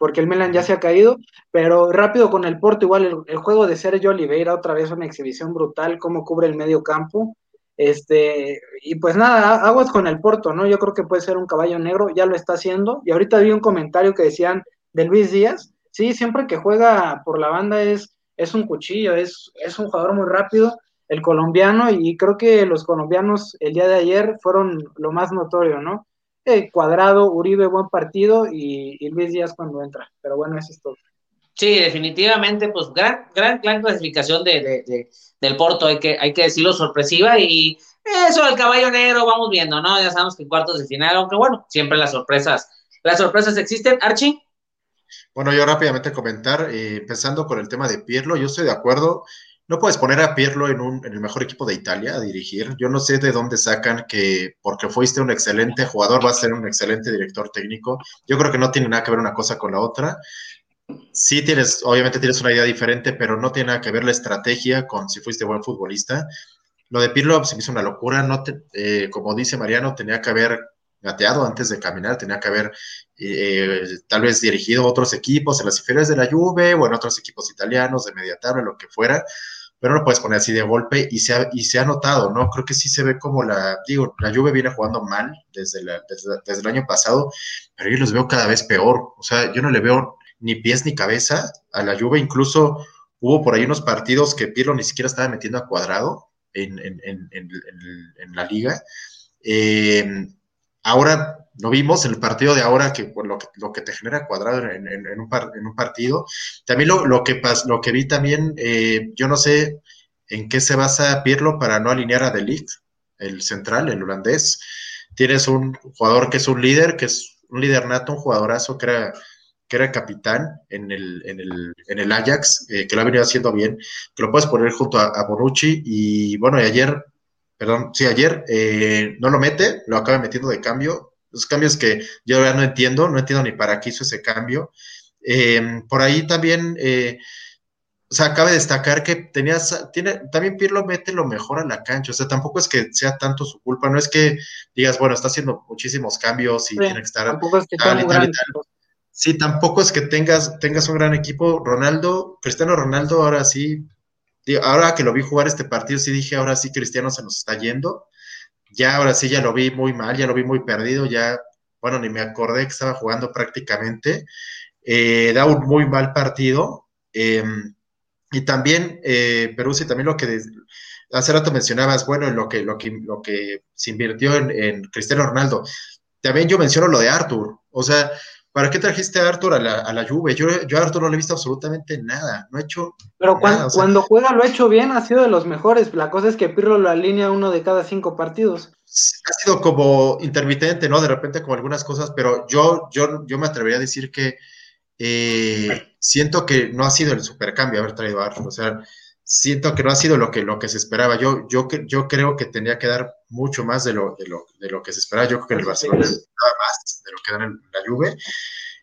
porque el Milan ya se ha caído, pero rápido con el Porto, igual el, juego de Sergio Oliveira, otra vez una exhibición brutal, cómo cubre el medio campo, este, y pues nada, aguas con el Porto, ¿no? Yo creo que puede ser un caballo negro, ya lo está haciendo. Y ahorita vi un comentario que decían de Luis Díaz, sí, siempre que juega por la banda es, es un cuchillo, es, es un jugador muy rápido, el colombiano, y creo que los colombianos el día de ayer fueron lo más notorio, ¿no? Eh, Cuadrado, Uribe, buen partido, y, y Luis Díaz cuando entra. Pero bueno, eso es todo. Sí, definitivamente, pues gran, gran, gran clasificación de, de, de, del Porto, hay que, hay que decirlo, sorpresiva y eso del caballo negro vamos viendo, ¿no? Ya sabemos que en cuartos de final, aunque bueno, siempre las sorpresas, las sorpresas existen. Archie. Bueno, yo rápidamente comentar, eh, empezando con el tema de Pirlo, yo estoy de acuerdo, no puedes poner a Pirlo en, un, en el mejor equipo de Italia a dirigir, yo no sé de dónde sacan que porque fuiste un excelente jugador vas a ser un excelente director técnico, yo creo que no tiene nada que ver una cosa con la otra, sí tienes, obviamente tienes una idea diferente, pero no tiene nada que ver la estrategia con si fuiste buen futbolista. Lo de Pirlo se me hizo una locura, no te, eh, como dice Mariano, tenía que haber gateado antes de caminar, tenía que haber eh, tal vez dirigido otros equipos en las inferiores de la Juve o en otros equipos italianos de media tabla, lo que fuera, pero no lo puedes poner así de golpe y se ha, y se ha notado, ¿no? Creo que sí se ve como la, digo, la Juve viene jugando mal desde, desde el año pasado, pero yo los veo cada vez peor, o sea, yo no le veo ni pies ni cabeza a la Juve, incluso hubo por ahí unos partidos que Pirlo ni siquiera estaba metiendo a cuadrado en, en, en, en la liga. Eh, ahora lo vimos en el partido de ahora, que lo que, lo que te genera cuadrado en, un, par, en un, partido. También lo, lo, que, lo que vi también, eh, yo no sé en qué se basa Pirlo para no alinear a De Ligt, el central, el holandés. Tienes un jugador que es un líder, que es un líder nato, un jugadorazo que era que era capitán en el, en el, en el Ajax, eh, que lo ha venido haciendo bien, que lo puedes poner junto a, a Bonucci, y bueno, y ayer, perdón, sí, ayer eh, no lo mete, lo acaba metiendo de cambio, los cambios que yo ya no entiendo, no entiendo ni para qué hizo ese cambio. Eh, por ahí también, o sea, cabe destacar que tenías, tiene, también Pirlo mete lo mejor a la cancha, o sea, tampoco es que sea tanto su culpa, no es que digas, bueno, está haciendo muchísimos cambios y sí, tiene que estar... Tampoco es que tal, y tal, y tal. Sí, tampoco es que tengas, tengas un gran equipo. Ronaldo, Cristiano Ronaldo, ahora sí, ahora que lo vi jugar este partido, sí dije, ahora sí Cristiano se nos está yendo. Ya, ahora sí, ya lo vi muy mal, ya lo vi muy perdido, ya, bueno, ni me acordé que estaba jugando prácticamente. Eh, da un muy mal partido. Eh, y también, eh, Perú, sí, también lo que hace rato mencionabas, bueno, lo que, lo que, lo que se invirtió en, en Cristiano Ronaldo. También yo menciono lo de Arthur, o sea, ¿Para qué trajiste a Arthur a la, a la Juve? Yo, yo a Arthur no le he visto absolutamente nada, no he hecho Pero cuando, nada, o sea, cuando, juega lo ha hecho bien, ha sido de los mejores. La cosa es que Pirlo lo alinea uno de cada cinco partidos. Ha sido como intermitente, ¿no? De repente como algunas cosas, pero yo, yo, yo me atrevería a decir que eh, siento que no ha sido el supercambio haber traído a Arthur, o sea, siento que no ha sido lo que, lo que se esperaba. Yo, yo, yo creo que tenía que dar mucho más de lo, de lo, de lo que se esperaba. Yo creo que el Barcelona daba más de lo que dan en la Juve.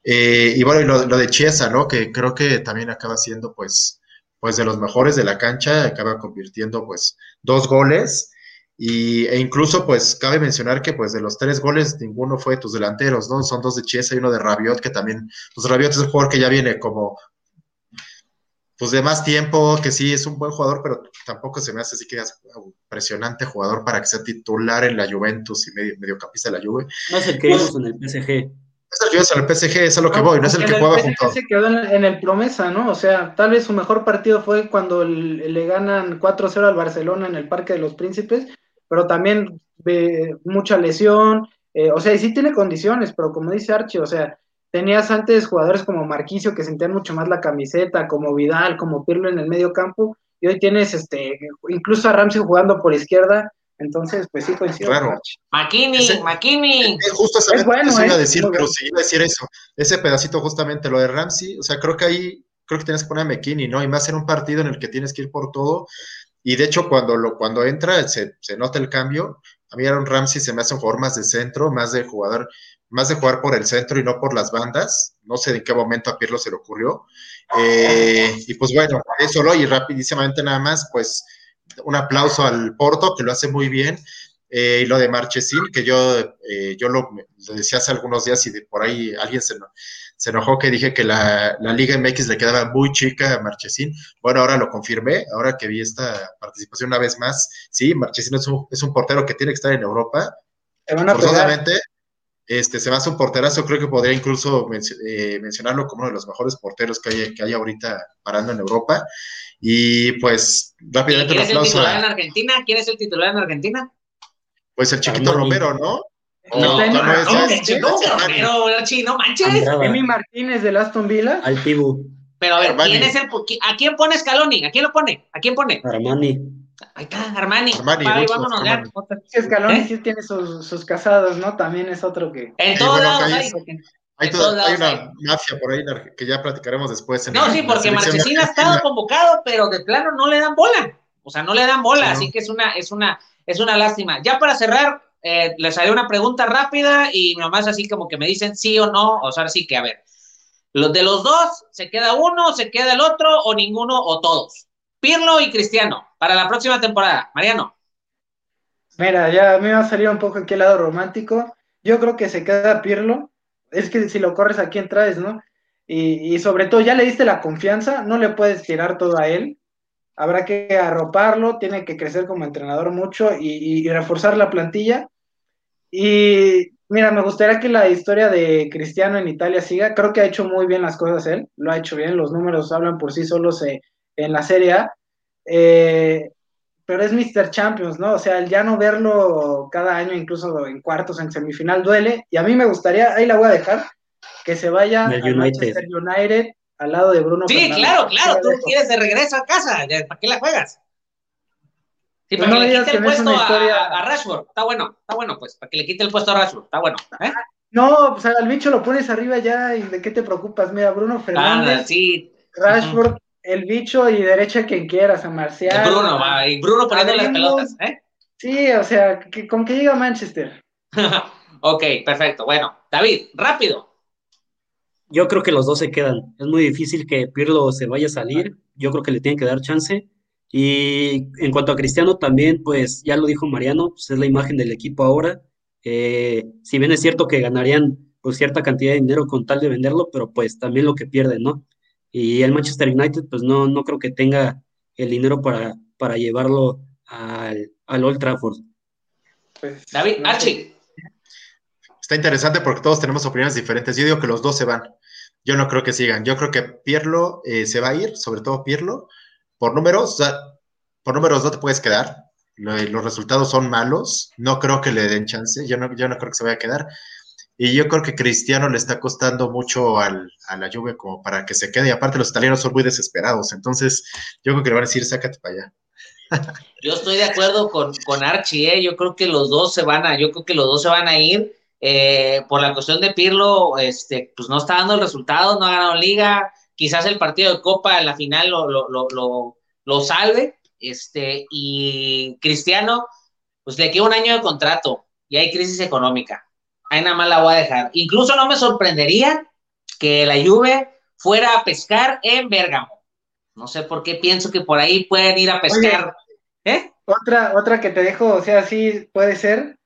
Eh, y bueno, y lo, lo, de Chiesa, ¿no? Que creo que también acaba siendo, pues, pues de los mejores de la cancha, acaba convirtiendo, pues, dos goles. Y, e incluso, pues, cabe mencionar que, pues, de los tres goles, ninguno fue de tus delanteros, ¿no? Son dos de Chiesa y uno de Rabiot, que también, pues, Rabiot es un jugador que ya viene como pues de más tiempo, que sí es un buen jugador, pero tampoco se me hace así que es un impresionante jugador para que sea titular en la Juventus y medio, mediocampista de la Juve. No es el que vimos en el PSG. Es el que vimos en el PSG, es a lo que voy, no es el que juega junto. Se quedó en, el promesa, ¿no? O sea, tal vez su mejor partido fue cuando le ganan 4-0 al Barcelona en el Parque de los Príncipes, pero también de mucha lesión, eh, o sea, y sí tiene condiciones, pero como dice Archie, o sea, tenías antes jugadores como Marquicio que sentían mucho más la camiseta, como Vidal, como Pirlo en el medio campo, y hoy tienes este, incluso a Ramsey jugando por izquierda, entonces, pues sí coincido. Claro. Makini, Makini. Justo es bueno, iba a eh, decir, pero sí iba a decir eso. Ese pedacito justamente, lo de Ramsey, o sea, creo que ahí, creo que tienes que poner a McKinney, ¿no? Y más en un partido en el que tienes que ir por todo. Y de hecho, cuando, lo, cuando entra, se, se nota el cambio. A mí Aaron Ramsey se me hace un jugador más de centro, más de jugador más de jugar por el centro y no por las bandas. No sé en qué momento a Pirlo se le ocurrió. Eh, y pues bueno, eso lo, y rapidísimamente nada más, pues un aplauso al Porto, que lo hace muy bien. Eh, y lo de Marchesín, que yo, eh, yo lo, decía hace algunos días y de por ahí alguien se, se enojó que dije que la, la, Liga MX le quedaba muy chica a Marchesín. Bueno, ahora lo confirmé, ahora que vi esta participación una vez más. Sí, Marchesín es un, es un portero que tiene que estar en Europa. Forzosamente, este, se me hace un porterazo, creo que podría incluso eh, mencionarlo como uno de los mejores porteros que hay, que hay ahorita parando en Europa. Y pues rápidamente ¿Quién es el titular en Argentina? ¿Quién es el titular en Argentina? Pues el chiquito Romero, ¿no? No, no, no, no, es no, Romero, no manches. Emi Martínez del Aston Villa. Al Tibu. Pero a ver, ¿quién es el ¿a quién pone Scaloni? ¿A quién lo pone? ¿A quién pone? Armani. Ahí está, Armani. Armani Ahí vámonos, ya. Escalón ¿Eh? sí tiene sus, sus, casados, ¿no? También es otro que. En todos lados hay. Hay, toda, hay una mafia por ahí que ya platicaremos después. En no, sí, porque Marchesín ha estado convocado, pero de plano no le dan bola. O sea, no le dan bola, así que es una, es una, es una lástima. Ya para cerrar, eh, les haré una pregunta rápida y nomás así como que me dicen sí o no, o sea, sí que a ver. Los de los dos, ¿se queda uno, se queda el otro, o ninguno, o todos? Pirlo y Cristiano para la próxima temporada. Mariano. Mira, ya a mí me va a salir un poco aquí el lado romántico. Yo creo que se queda Pirlo. Es que si lo corres a quién traes, ¿no? Y, sobre todo, ya le diste la confianza, no le puedes tirar todo a él. Habrá que arroparlo, tiene que crecer como entrenador mucho y, reforzar la plantilla. Y mira, me gustaría que la historia de Cristiano en Italia siga. Creo que ha hecho muy bien las cosas él, lo ha hecho bien, los números hablan por sí solos en la Serie A. Eh, pero es Mr. Champions, ¿no? O sea, el ya no verlo cada año, incluso en cuartos, en semifinal, duele. Y a mí me gustaría, ahí la voy a dejar, que se vaya al United. Manchester United al lado de Bruno Sí, claro, claro, tú quieres de regreso a casa, ¿para qué la juegas? Sí, para que le quite el puesto a, Rashford, está bueno, está bueno, pues, para que le quite el puesto a Rashford, está bueno. ¿eh? No, pues al bicho lo pones arriba ya y de qué te preocupas, mira, Bruno Fernández, sí. Rashford, el bicho y derecha quien quieras, a Marcial. Bruno, va, y Bruno poniendo las pelotas, ¿eh? Sí, o sea, que, con que llega Manchester. ok, perfecto. Bueno, David, rápido. Yo creo que los dos se quedan. Es muy difícil que Pirlo se vaya a salir. Yo creo que le tienen que dar chance. Y en cuanto a Cristiano, también, pues ya lo dijo Mariano, pues es la imagen del equipo ahora. Eh, si bien es cierto que ganarían pues cierta cantidad de dinero con tal de venderlo, pero pues también lo que pierden, ¿no? Y el Manchester United, pues no, no creo que tenga el dinero para, para llevarlo al, al Old Trafford. Pues, David, Archie. Está interesante porque todos tenemos opiniones diferentes. Yo digo que los dos se van. Yo no creo que sigan. Yo creo que Pierlo eh, se va a ir, sobre todo Pierlo. Por números, por números no te puedes quedar. Los resultados son malos. No creo que le den chance. Yo no, yo no creo que se vaya a quedar. Y yo creo que Cristiano le está costando mucho al, a la lluvia como para que se quede. Y aparte los italianos son muy desesperados. Entonces yo creo que le van a decir, sácate para allá. Yo estoy de acuerdo con, con Archie, ¿eh? yo creo que los dos se van a, yo creo que los dos se van a ir. Eh, por la cuestión de Pirlo, este, pues no está dando el resultado, no ha ganado liga, quizás el partido de Copa en la final lo, lo, lo, lo, salve, este, y Cristiano, pues le queda un año de contrato y hay crisis económica ahí nada más la voy a dejar. Incluso no me sorprendería que la Juve fuera a pescar en Bérgamo. No sé por qué pienso que por ahí pueden ir a pescar. ¿Eh? Otra, otra que te dejo, o sea, sí puede ser.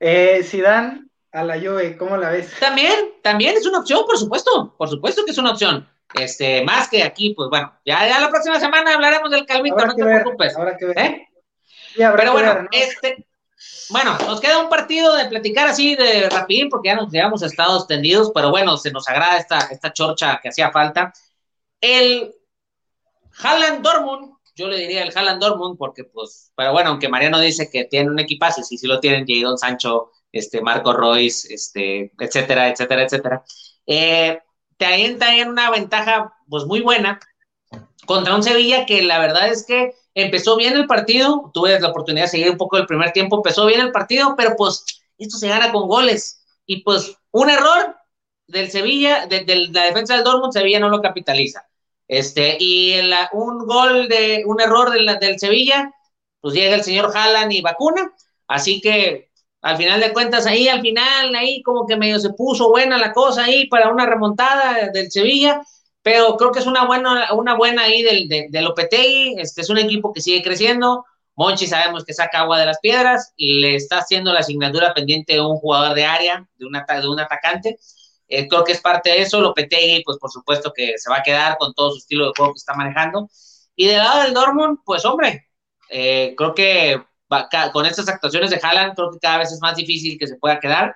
Eh, Zidane a la Juve, ¿cómo la ves? También, también es una opción, por supuesto, por supuesto que es una opción. Este, más que aquí, pues bueno, ya, ya la próxima semana hablaremos del calvito, no te preocupes. que ver. ¿Eh? Pero bueno, este, bueno, nos queda un partido de platicar así de rapidín, porque ya nos llevamos estados tendidos, pero bueno, se nos agrada esta, esta chorcha que hacía falta. El Haaland Dortmund, yo le diría el Haaland Dortmund, porque pues, pero bueno, aunque Mariano dice que tiene un equipazo, sí, sí lo tienen, Jadon Sancho, este, Marco Royce, este, etcétera, etcétera, etcétera. Eh, también una ventaja pues muy buena contra un Sevilla que la verdad es que empezó bien el partido, tuve la oportunidad de seguir un poco el primer tiempo, empezó bien el partido, pero pues esto se gana con goles. Y pues un error del Sevilla, de, la defensa del Dortmund, Sevilla no lo capitaliza. Este, y un gol de, un error del Sevilla, pues llega el señor Haaland y vacuna. Así que al final de cuentas, ahí al final, ahí como que medio se puso buena la cosa ahí para una remontada del Sevilla pero creo que es una buena, una buena ahí del, de, del Lopetegui, este es un equipo que sigue creciendo, Monchi sabemos que saca agua de las piedras y le está haciendo la asignatura pendiente de un jugador de área, de, una, de un atacante, eh, creo que es parte de eso, Lopetegui pues por supuesto que se va a quedar con todo su estilo de juego que está manejando, y del lado del Dortmund, pues hombre, eh, creo que con estas actuaciones de Haaland, creo que cada vez es más difícil que se pueda quedar,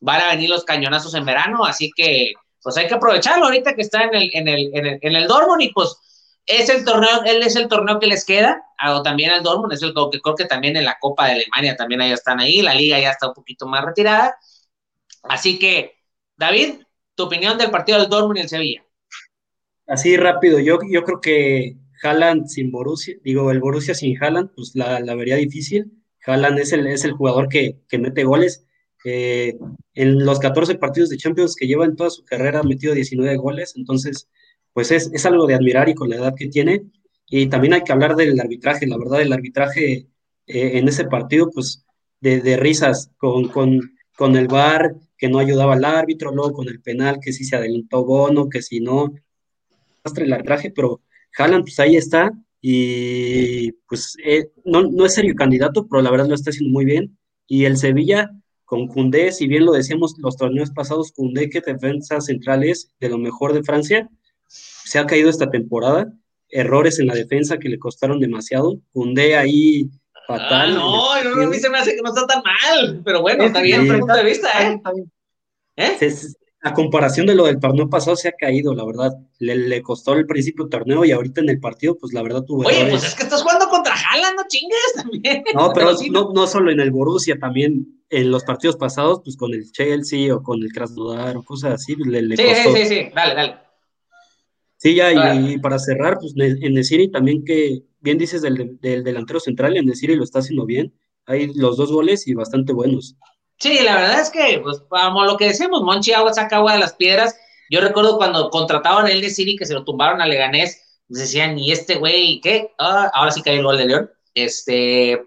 van a venir los cañonazos en verano, así que pues hay que aprovecharlo ahorita que está en el, en el, en el, en el Dortmund y pues es el torneo, él es el torneo que les queda, o también al Dortmund, es el que creo que también en la Copa de Alemania también ahí están ahí, la liga ya está un poquito más retirada. Así que, David, tu opinión del partido del Dortmund y el Sevilla. Así rápido, yo, yo creo que Haaland sin Borussia, digo, el Borussia sin Haaland, pues la, la vería difícil. Haaland es el, es el jugador que, que mete goles en los 14 partidos de Champions que lleva en toda su carrera ha metido 19 goles, entonces pues es, algo de admirar y con la edad que tiene. Y también hay que hablar del arbitraje, la verdad, el arbitraje eh, en ese partido, pues de, risas con, con, el VAR que no ayudaba al árbitro, luego con el penal que si se adelantó Bono, que si no, el arbitraje, pero Haaland pues ahí está y pues eh, no, no es serio candidato, pero la verdad lo está haciendo muy bien. Y el Sevilla, con Cundé, si bien lo decíamos los torneos pasados, Cundé, que defensa central es de lo mejor de Francia, se ha caído esta temporada, errores en la defensa que le costaron demasiado, Cundé ahí fatal. Ah, no, no, a mí se me hace que no está tan mal, pero bueno, está bien, punto de vista, ¿eh? ¿Eh? a comparación de lo del torneo pasado se ha caído, la verdad. Le, costó el principio del torneo y ahorita en el partido, pues la verdad tuvo. Oye, pues es que estás jugando contra Haaland, no chingues también. No, pero, no, no, solo en el Borussia, también en los partidos pasados, pues con el Chelsea o con el Krasnodar o cosas así, pues, le, sí, costó. Sí, sí, sí, dale, dale. Sí, ya, y, para cerrar, pues en el City también que, bien dices del, del delantero central, en el City lo está haciendo bien. Hay los dos goles y bastante buenos. Sí, la verdad es que, pues, como lo que decimos, Monchi agua saca agua de las piedras. Yo recuerdo cuando contrataban a él de City que se lo tumbaron a Leganés, decían, ¿y este güey qué? Ah, ahora sí cayó el gol de León. Este,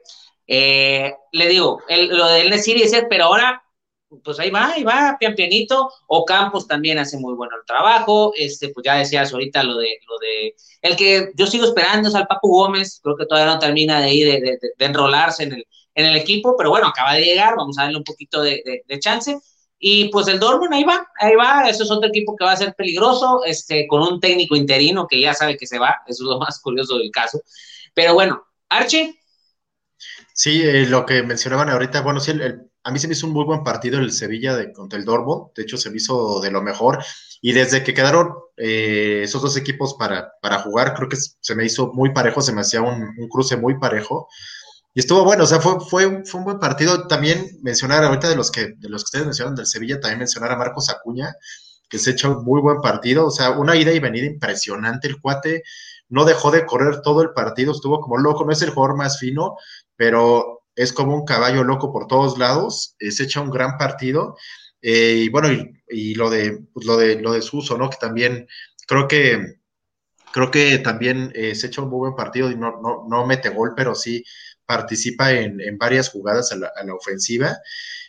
eh, le digo, lo de él de City es pero ahora, pues ahí va, ahí va, pian pianito. O Campos también hace muy bueno el trabajo. Este, pues ya decías ahorita lo de, lo de, el que yo sigo esperando es al Papu Gómez, creo que todavía no termina de ahí de enrolarse en el en el equipo, pero bueno, acaba de llegar, vamos a darle un poquito de, chance. Y pues el Dortmund ahí va, ahí va, eso es otro equipo que va a ser peligroso, este, con un técnico interino que ya sabe que se va, eso es lo más curioso del caso. Pero bueno, Archie. Sí, eh, lo que mencionaban ahorita, bueno, sí, a mí se me hizo un muy buen partido el Sevilla de, contra el Dortmund, de hecho se me hizo de lo mejor, y desde que quedaron eh, esos dos equipos para, para jugar, creo que se me hizo muy parejo, se me hacía un, un cruce muy parejo. Y estuvo bueno, o sea, fue, fue, fue un buen partido. También mencionar ahorita de los que de los que ustedes mencionaron del Sevilla, también mencionar a Marcos Acuña, que se echó un muy buen partido. O sea, una ida y venida impresionante. El cuate no dejó de correr todo el partido, estuvo como loco. No es el jugador más fino, pero es como un caballo loco por todos lados. Eh, se echa un gran partido. Eh, y bueno, y, lo de pues, lo de lo de Suso, ¿no? Que también creo que creo que también eh, se echa un muy buen partido y no, no, no mete gol, pero sí participa en, varias jugadas a la, ofensiva.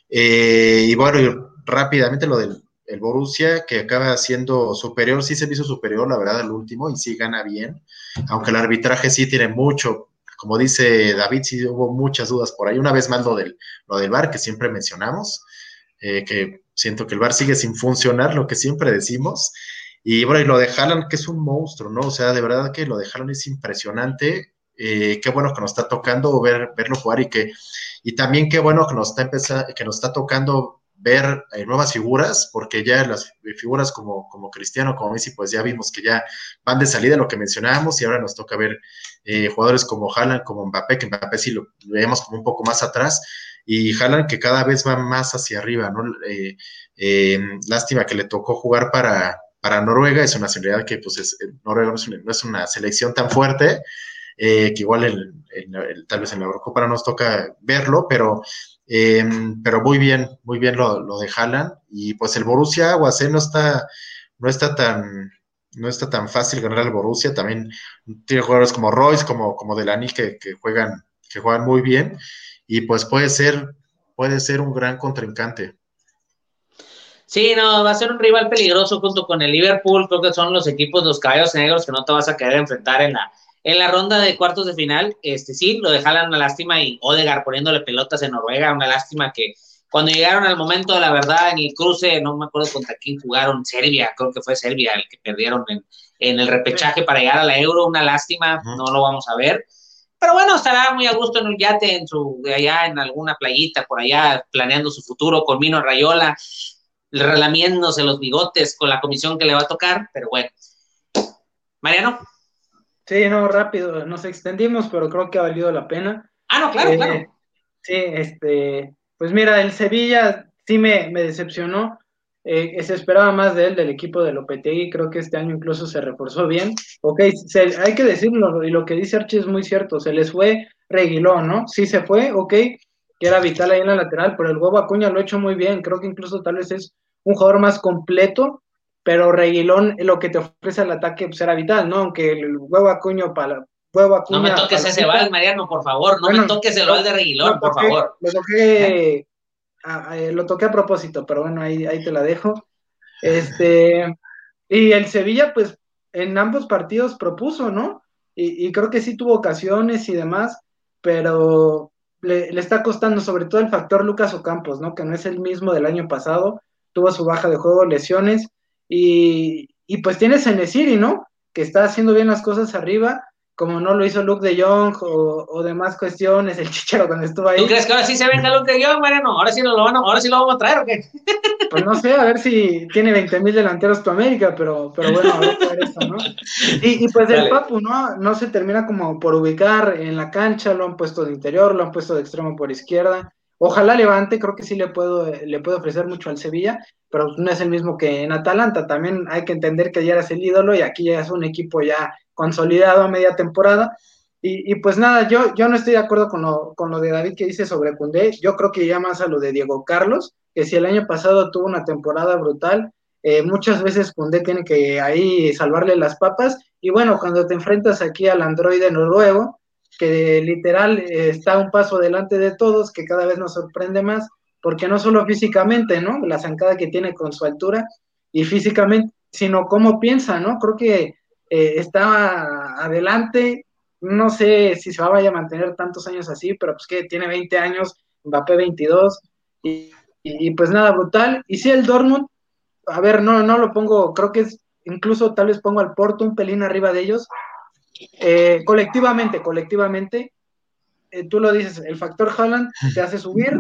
Eh, y bueno, rápidamente lo del el Borussia, que acaba siendo superior, sí se hizo superior, la verdad, al último, y sí gana bien, aunque el arbitraje sí tiene mucho, como dice David, sí hubo muchas dudas por ahí. Una vez más lo del, lo del VAR, que siempre mencionamos, eh, que siento que el VAR sigue sin funcionar, lo que siempre decimos. Y bueno, y lo de Haaland, que es un monstruo, ¿no? O sea, de verdad que lo de Haaland es impresionante. Eh, qué bueno que nos está tocando ver, verlo jugar y que, y también qué bueno que nos está empezando, que nos está tocando ver eh, nuevas figuras, porque ya las figuras como, como Cristiano, como Messi, pues ya vimos que ya van de salida, lo que mencionábamos, y ahora nos toca ver eh, jugadores como Haaland, como Mbappé, que Mbappé sí lo, vemos como un poco más atrás, y Haaland que cada vez va más hacia arriba, ¿no? lástima que le tocó jugar para, para Noruega, es una nacionalidad que, pues, es, Noruega no es, una, no es una selección tan fuerte, eh, que igual el, tal vez en la Eurocopa no nos toca verlo, pero, em, pero muy bien, muy bien lo, lo de Haaland. Y pues el Borussia Aguas no está, no está tan no está tan fácil ganar al Borussia, también tiene jugadores como Royce, como, como Delany que, que juegan, que juegan muy bien, y pues puede ser, puede ser un gran contrincante. Sí, no, va a ser un rival peligroso junto con el Liverpool. Creo que son los equipos, los caballos negros que no te vas a querer enfrentar en la, en la ronda de cuartos de final. Este sí, lo dejaron una lástima y Odegar poniéndole pelotas en Noruega, una lástima que cuando llegaron al momento de la verdad en el cruce, no me acuerdo contra quién jugaron, Serbia, creo que fue Serbia el que perdieron en, en el repechaje para llegar a la Euro, una lástima, no lo vamos a ver. Pero bueno, estará muy a gusto en un yate, en su, de allá en alguna playita, por allá, planeando su futuro con Mino Rayola relamiéndose los bigotes con la comisión que le va a tocar, pero bueno. Mariano. Sí, no, rápido, nos extendimos, pero creo que ha valido la pena. Ah, no, claro, claro. Eh, sí, este, pues mira, el Sevilla sí me, decepcionó. Eh, se esperaba más de él, del equipo de Lopetegui, creo que este año incluso se reforzó bien. Ok, hay que decirlo, y lo que dice Archie es muy cierto, se les fue Reguilón, ¿no? Sí se fue, ok, que era vital ahí en la lateral, pero el huevo Acuña lo ha hecho muy bien, creo que incluso tal vez es un jugador más completo, pero Reguilón lo que te ofrece al ataque pues, era vital, ¿no? Aunque el huevo Acuña para huevo Acuña, No me toques ese bal, Mariano, por favor, no me toques el bal de Reguilón, por favor. Lo toqué, a, lo toqué a propósito, pero bueno, ahí, ahí te la dejo. Este, y el Sevilla, pues, en ambos partidos propuso, ¿no? Y, y creo que sí tuvo ocasiones y demás, pero le, está costando sobre todo el factor Lucas Ocampos, ¿no? Que no es el mismo del año pasado, tuvo su baja de juego, lesiones, y, y pues tienes a Nesiri, ¿no? Que está haciendo bien las cosas arriba, como no lo hizo Luke de Jong o, o, demás cuestiones, el chichero cuando estuvo ahí. ¿Tú crees que ahora sí se venga Luke de Jong, Mariano? ¿Ahora sí, lo, van a, ¿Ahora sí lo vamos a traer o qué? Pues no sé, a ver si tiene 20 mil delanteros tu América, pero, pero bueno, a ver, eso, ¿no? Y, y pues el Papu, ¿no? No se termina como por ubicar en la cancha, lo han puesto de interior, lo han puesto de extremo por izquierda. Ojalá levante, creo que sí le puedo, le puedo ofrecer mucho al Sevilla, pero no es el mismo que en Atalanta. También hay que entender que ya eres el ídolo y aquí ya es un equipo ya consolidado a media temporada. Y, pues nada, yo, yo no estoy de acuerdo con lo, con lo de David que dice sobre Cundé. Yo creo que ya más a lo de Diego Carlos, que si el año pasado tuvo una temporada brutal, eh, muchas veces Cundé tiene que ahí salvarle las papas. Y bueno, cuando te enfrentas aquí al androide noruego, que literal eh, está un paso delante de todos, que cada vez nos sorprende más, porque no solo físicamente, ¿no? La zancada que tiene con su altura y físicamente, sino cómo piensa, ¿no? Creo que eh, está adelante. No sé si se va a, vaya a mantener tantos años así, pero pues que tiene 20 años, Mbappé 22, y, pues nada, brutal. Y si el Dortmund, a ver, no, no lo pongo, creo que es, incluso tal vez pongo al Porto un pelín arriba de ellos. Eh, colectivamente, colectivamente, eh, tú lo dices, el factor Haaland te hace subir,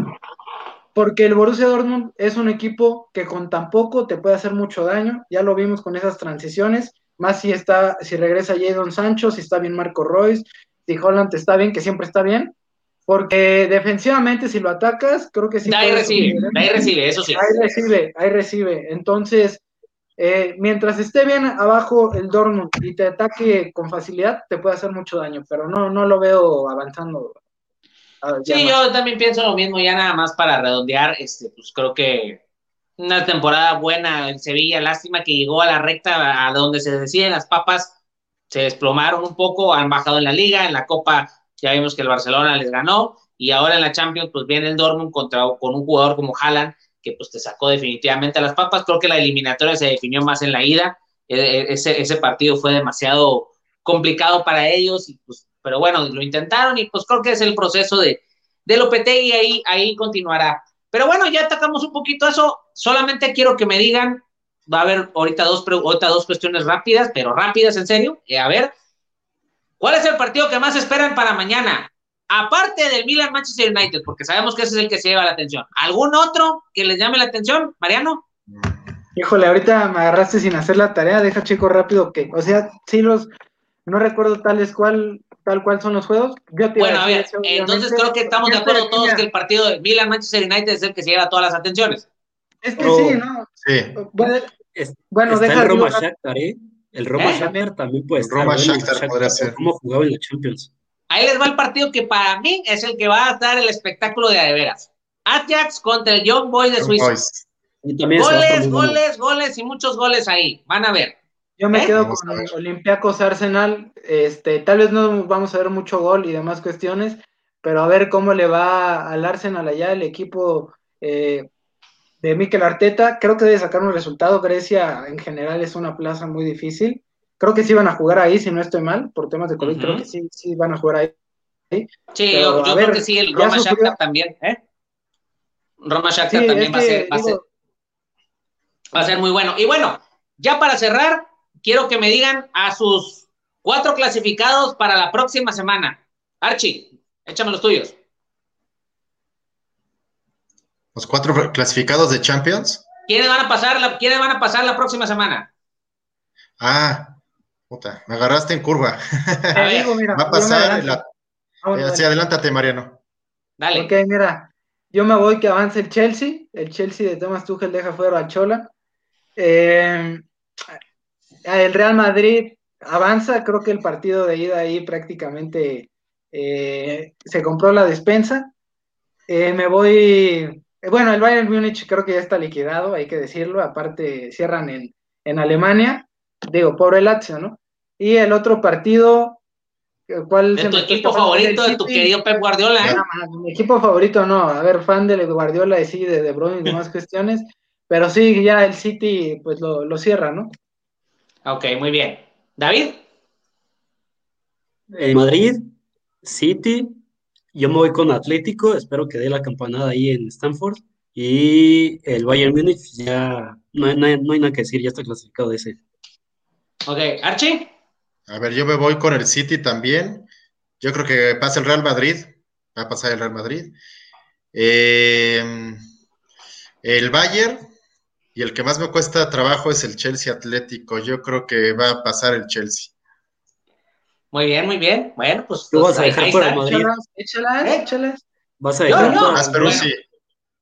porque el Borussia Dortmund es un equipo que con tan poco te puede hacer mucho daño, ya lo vimos con esas transiciones, más si está, si regresa Jadon Sancho, si está bien Marco Royce, si Holland está bien, que siempre está bien, porque defensivamente si lo atacas, creo que sí. Ahí recibe, ahí recibe, eso sí. Ahí recibe, ahí recibe. Entonces, eh, mientras esté bien abajo el Dortmund y te ataque con facilidad, te puede hacer mucho daño, pero no, no lo veo avanzando. Sí, yo también pienso lo mismo, ya nada más para redondear, este, pues creo que una temporada buena en Sevilla, lástima que llegó a la recta a donde se deciden las papas, se desplomaron un poco, han bajado en la liga, en la Copa ya vimos que el Barcelona les ganó, y ahora en la Champions pues viene el Dortmund contra, con un jugador como Haaland, que pues te sacó definitivamente a las papas, creo que la eliminatoria se definió más en la ida, e, e, ese, ese partido fue demasiado complicado para ellos, y pues, pero bueno, lo intentaron y pues creo que es el proceso de, de Lopetegui ahí, ahí continuará. Pero bueno, ya atacamos un poquito eso. Solamente quiero que me digan va a haber ahorita dos, ahorita dos cuestiones rápidas, pero rápidas en serio. Eh, a ver, ¿cuál es el partido que más esperan para mañana? Aparte del Milan Manchester United, porque sabemos que ese es el que se lleva la atención. ¿Algún otro que les llame la atención, Mariano? Híjole, ahorita me agarraste sin hacer la tarea, deja chico rápido que, o sea, sí los, no recuerdo tales cual, tal cual son los juegos. bueno, a ver, entonces creo que estamos de acuerdo todos que el partido de Milan Manchester United es el que se lleva todas las atenciones. Es que sí, ¿no? Sí. Bueno, bueno deja el Roma Shakhtar, ¿eh? El Roma ¿Eh? Shakhtar también puede estar. Roma Shakhtar podría ser. ¿Cómo jugaba en la Champions? Ahí les va el partido que para mí es el que va a dar el espectáculo de veras. Ajax contra el Young Boys de Suiza. Goles, goles, goles y muchos goles ahí. Van a ver. Yo me ¿Eh? quedo con Olympiacos Arsenal. Este, tal vez no vamos a ver mucho gol y demás cuestiones, pero a ver cómo le va al Arsenal allá, el equipo eh, de Mikel Arteta. Creo que debe sacar un resultado. Grecia en general es una plaza muy difícil. Creo que sí van a jugar ahí, si no estoy mal, por temas de COVID, creo que sí, sí van a jugar ahí. Sí, yo, creo que sí, el Roma Shakhtar también, ¿eh? Roma Shakhtar también va, a ser, va a ser muy bueno. Y bueno, ya para cerrar, quiero que me digan a sus cuatro clasificados para la próxima semana. Archie, échame los tuyos. Los cuatro clasificados de Champions. ¿Quiénes van a pasar la, ¿quiénes van a pasar la próxima semana? Ah, puta, me agarraste en curva. mira, va a pasar la... Ah, sí, adelántate, Mariano. Dale. Ok, mira, yo me voy que avance el Chelsea. El Chelsea de Thomas Tuchel deja fuera a Chola. Eh, el Real Madrid avanza, creo que el partido de ida ahí prácticamente eh, se compró la despensa. Eh, me voy, bueno, el Bayern Múnich creo que ya está liquidado, hay que decirlo, aparte cierran en, en Alemania, digo, pobre Lazio, ¿no? Y el otro partido, ¿cuál es tu equipo favorito de tu querido Pep Guardiola? ¿eh? mi equipo favorito no, a ver, fan de Guardiola y sí, de De Bruyne y demás cuestiones, pero sí, ya el City pues lo, lo cierra, ¿no? Ok, muy bien. David. En Madrid, City, yo me voy con Atlético, espero que dé la campanada ahí en Stanford. Y el Bayern Múnich ya no hay, nada que decir, ya está clasificado de ese. Ok, Archie. A ver, yo me voy con el City también. Yo creo que pasa el Real Madrid. Va a pasar el Real Madrid. Eh, el Bayern, y el que más me cuesta trabajo es el Chelsea Atlético. Yo creo que va a pasar el Chelsea. Muy bien, muy bien. Bueno, pues. Tú vas a dejar por el Madrid. Échalas, ¿Eh? échalas. Vas a dejar no, no, sí.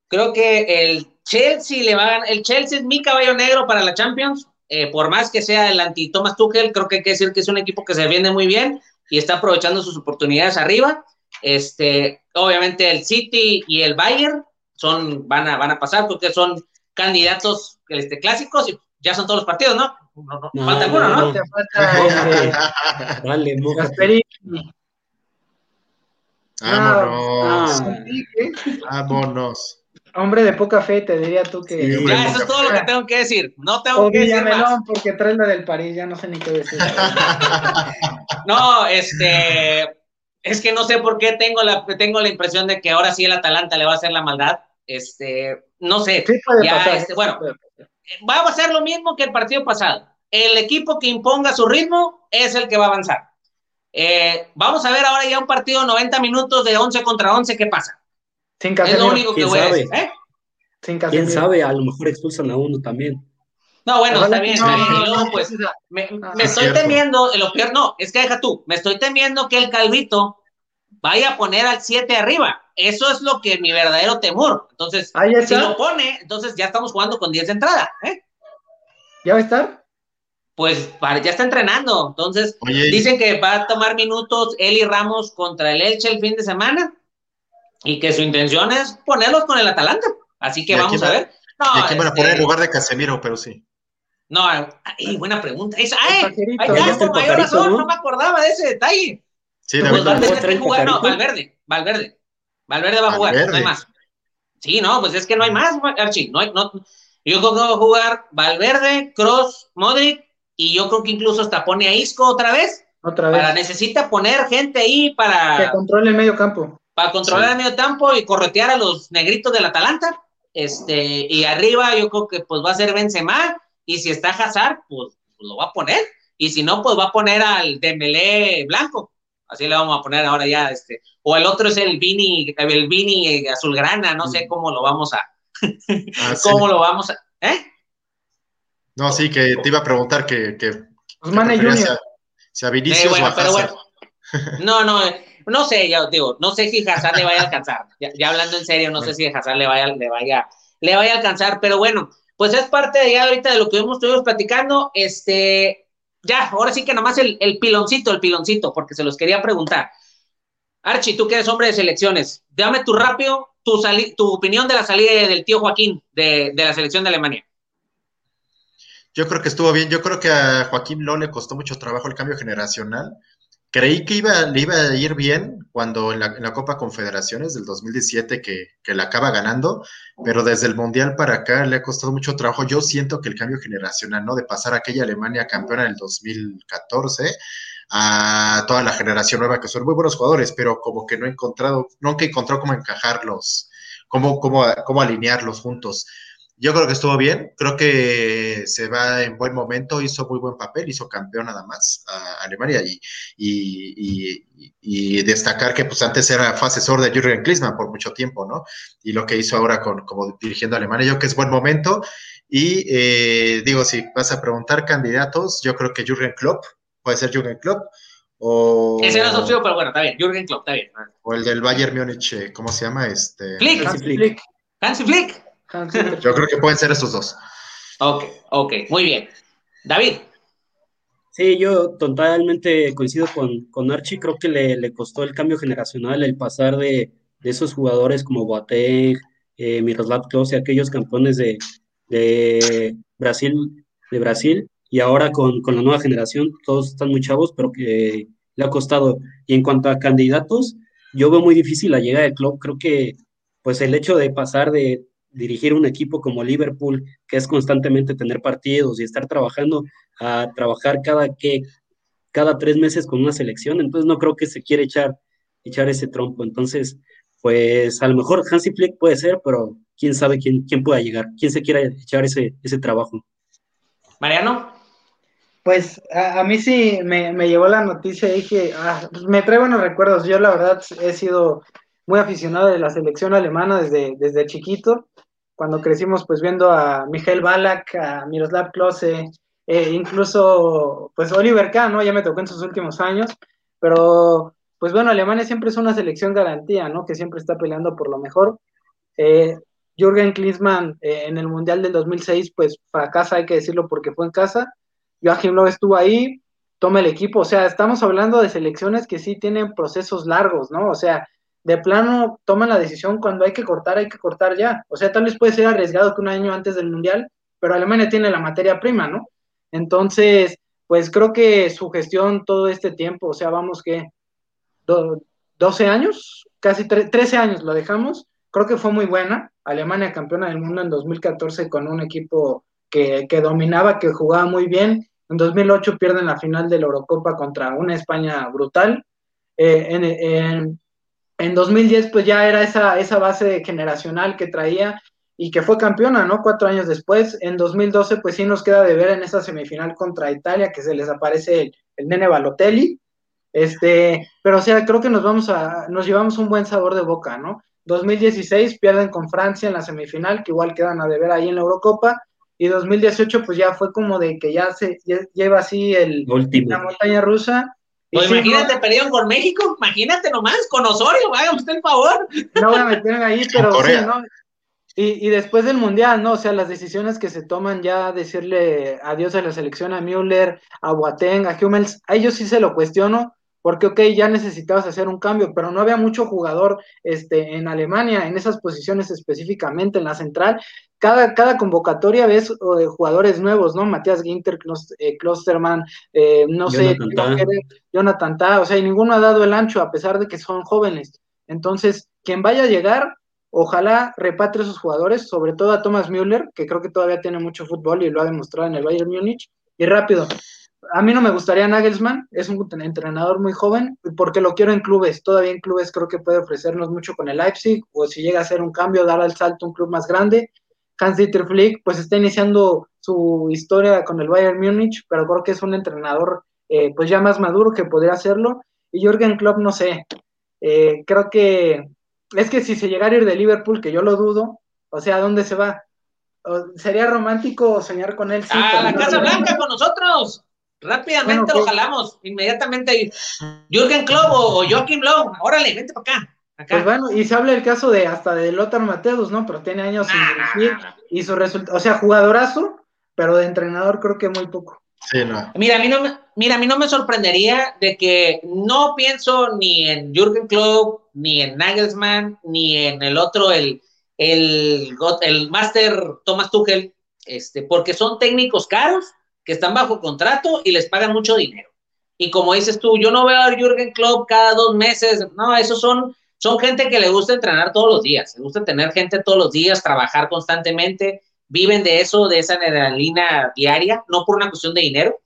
Creo que el Chelsea le va a ganar. El Chelsea es mi caballo negro para la Champions. Eh, por más que sea el anti-Thomas Tuchel, creo que hay que decir que es un equipo que se defiende muy bien y está aprovechando sus oportunidades arriba. Este, obviamente el City y el Bayern son, van a, van a pasar porque son candidatos este, clásicos y ya son todos los partidos, ¿no? no, falta alguno, ¿no? Te falta Dale, Vámonos. Vámonos. Hombre de poca fe, te diría tú que. ya, eso es todo lo que tengo que decir. No tengo que decir más. porque trae la del París, ya no sé ni qué decir. no, este. Es que no sé por qué tengo la, tengo la impresión de que ahora sí el Atalanta le va a hacer la maldad. Este, no sé. Este, bueno, va a ser lo mismo que el partido pasado. El equipo que imponga su ritmo es el que va a avanzar. Eh, vamos a ver ahora ya un partido 90 minutos de 11 contra 11, ¿qué pasa? Sin es lo único que voy a decir. ¿eh? ¿Quién sabe? A lo mejor expulsan a uno también. No, bueno, está bien. pues, me, estoy temiendo, lo peor no, es que deja tú, me estoy temiendo que el Calvito vaya a poner al 7 arriba. Eso es lo que mi verdadero temor. Entonces, si lo pone, entonces ya estamos jugando con 10 de entrada. ¿eh? ¿Ya va a estar? Pues ya está entrenando. Entonces, dicen que va a tomar minutos él y Ramos contra el Elche el fin de semana y que su intención es ponerlos con el Atalanta. Así que vamos a ver. No, ¿Y a van a poner en este, lugar de Casemiro? Pero sí. No, ay, buena pregunta. Ay, mayor razón, ¿no? me acordaba de ese detalle. Sí, pues va a tener que jugar, no, Valverde, Valverde. Valverde va a jugar, no hay más. Sí, no, pues es que no hay más, Archie. No hay, no, yo creo que va a jugar Valverde, Cross, Modric, y yo creo que incluso hasta pone a Isco otra vez. Otra vez. Para necesita poner gente ahí para. Que controle el medio campo. Para controlar el medio campo y corretear a los negritos del Atalanta. Este, y arriba yo creo que pues va a ser Benzema y si está Hazard, pues, pues, lo va a poner, y si no, pues va a poner al Dembélé blanco, así le vamos a poner ahora ya, este, o el otro es el Vini, el Vini azulgrana, no sé cómo lo vamos a, ah, cómo lo vamos a, ¿eh? No, sí, que te iba a preguntar que, que, Si a, Vinicius o a Hazard. no, no, no sé, ya digo, no sé si Hazard le vaya a alcanzar. Ya, hablando en serio, no sé si Hazard le vaya, le vaya, le vaya a alcanzar, pero bueno, pues es parte de ya ahorita de lo que hemos estuvimos platicando. Este, ya, ahora sí que nomás el, el piloncito, el piloncito, porque se los quería preguntar. Archie, tú que eres hombre de selecciones, dame tu rápido, tu, tu opinión de la salida del tío Joaquín de, de la selección de Alemania. Yo creo que estuvo bien. Yo creo que a Joaquín Lo le costó mucho trabajo el cambio generacional. Creí que iba, le iba a ir bien cuando en la, Copa Confederaciones del 2017 que, que la acaba ganando, pero desde el Mundial para acá le ha costado mucho trabajo. Yo siento que el cambio generacional, ¿no? De pasar a aquella Alemania campeona en el 2014 a toda la generación nueva, que son muy buenos jugadores, pero como que no he encontrado, nunca he encontrado cómo encajarlos, cómo, cómo, cómo alinearlos juntos. Yo creo que estuvo bien, creo que se va en buen momento, hizo muy buen papel, hizo campeón nada más a Alemania y, y, destacar que pues antes era asesor de Jürgen Klinsmann por mucho tiempo, ¿no? Y lo que hizo ahora con, como dirigiendo a Alemania, yo creo que es buen momento y eh, digo, si vas a preguntar candidatos, yo creo que Jürgen Klopp, puede ser Jürgen Klopp, o... Ese no es opción, pero bueno, está bien, Jürgen Klopp, está bien. O el del Bayern Múnich, eh, ¿cómo se llama? Este... Flick. Hansi Flick. Hansi Flick. Yo creo que pueden ser estos dos. Ok, ok, muy bien. David. Sí, yo totalmente coincido con, con Archie. Creo que le, costó el cambio generacional el pasar de, esos jugadores como Boateng, eh, Miroslav Klose, aquellos campeones de, Brasil, de Brasil, y ahora con, con, la nueva generación, todos están muy chavos, pero que le ha costado. Y en cuanto a candidatos, yo veo muy difícil la llegada del club. Creo que pues el hecho de pasar de dirigir un equipo como Liverpool, que es constantemente tener partidos y estar trabajando, a trabajar cada, que, cada tres meses con una selección, entonces no creo que se quiera echar, echar ese trompo. Entonces, pues a lo mejor Hansi Flick puede ser, pero quién sabe quién, quién pueda llegar, quién se quiera echar ese, ese trabajo. Mariano. Pues a, mí sí me, me, llevó la noticia y dije, ah, me trae buenos recuerdos. Yo la verdad he sido muy aficionado de la selección alemana desde, desde chiquito, cuando crecimos pues viendo a Miguel Balak, a Miroslav Klose, eh, incluso pues Oliver Kahn, ¿no? Ya me tocó en sus últimos años, pero pues bueno, Alemania siempre es una selección garantía, ¿no? Que siempre está peleando por lo mejor. Eh, Jürgen Klinsmann eh, en el Mundial del 2006 pues fracasa, hay que decirlo porque fue en casa. Joachim Löw estuvo ahí, toma el equipo, o sea, estamos hablando de selecciones que sí tienen procesos largos, ¿no? O sea, de plano toman la decisión cuando hay que cortar, hay que cortar ya. O sea, tal vez puede ser arriesgado que un año antes del Mundial, pero Alemania tiene la materia prima, ¿no? Entonces, pues creo que su gestión todo este tiempo, o sea, vamos que 12 años, casi 13 años lo dejamos, creo que fue muy buena. Alemania campeona del mundo en 2014 con un equipo que, que dominaba, que jugaba muy bien. En 2008 pierden la final de la Eurocopa contra una España brutal. Eh, en, en, en 2010 pues ya era esa, esa base generacional que traía y que fue campeona, ¿no? Cuatro años después. En 2012 pues sí nos queda de ver en esa semifinal contra Italia que se les aparece el, nene Balotelli. Este, pero o sea, creo que nos vamos a, nos llevamos un buen sabor de boca, ¿no? 2016 pierden con Francia en la semifinal, que igual quedan a deber ahí en la Eurocopa, y 2018 pues ya fue como de que ya se lleva así el, la montaña rusa, pues imagínate, perdieron con México, imagínate nomás, con Osorio, vaya usted el favor. No voy a meter ahí, pero sí, ¿no? Y, y, después del Mundial, ¿no? O sea, las decisiones que se toman ya, decirle adiós a la selección, a Müller, a Boateng, a Hummels, a ellos sí se lo cuestiono, porque, ok, ya necesitabas hacer un cambio, pero no había mucho jugador este, en Alemania, en esas posiciones específicamente, en la central. Cada, cada convocatoria ves jugadores nuevos, ¿no? Matías Ginter, eh, Klosterman, eh, no sé, Jonathan Ta, o sea, y ninguno ha dado el ancho a pesar de que son jóvenes. Entonces, quien vaya a llegar, ojalá repatre a sus jugadores, sobre todo a Thomas Müller, que creo que todavía tiene mucho fútbol y lo ha demostrado en el Bayern Múnich. Y rápido, a mí no me gustaría Nagelsmann, es un entrenador muy joven, porque lo quiero en clubes. Todavía en clubes creo que puede ofrecernos mucho con el Leipzig, o si llega a hacer un cambio, dar al salto a un club más grande. Hans-Dieter Flick, pues está iniciando su historia con el Bayern Múnich, pero creo que es un entrenador eh, pues ya más maduro que podría hacerlo. Y Jürgen Klopp, no sé, eh, creo que es que si se llegara a ir de Liverpool, que yo lo dudo, o sea, ¿a dónde se va? sería romántico soñar con él. Sí, a la Casa Blanca con nosotros. Rápidamente lo jalamos, inmediatamente. Jürgen Klopp o, Joachim Lowe, órale, vente para acá. Pues bueno, y se habla el caso de hasta de Lothar Mateus, ¿no? Pero tiene años sin dirigir y su resultado, o sea, jugadorazo, pero de entrenador creo que muy poco. Sí, no. Mira, a mí no me, mira, a mí no me sorprendería de que no pienso ni en Jürgen Klopp, ni en Nagelsmann, ni en el otro, el, el, el Master Thomas Tuchel, este, porque son técnicos caros que están bajo contrato y les pagan mucho dinero. Y como dices tú, yo no veo a Jürgen Klopp cada dos meses, no, esos son, son gente que le gusta entrenar todos los días, le gusta tener gente todos los días, trabajar constantemente, viven de eso, de esa adrenalina diaria, no por una cuestión de dinero.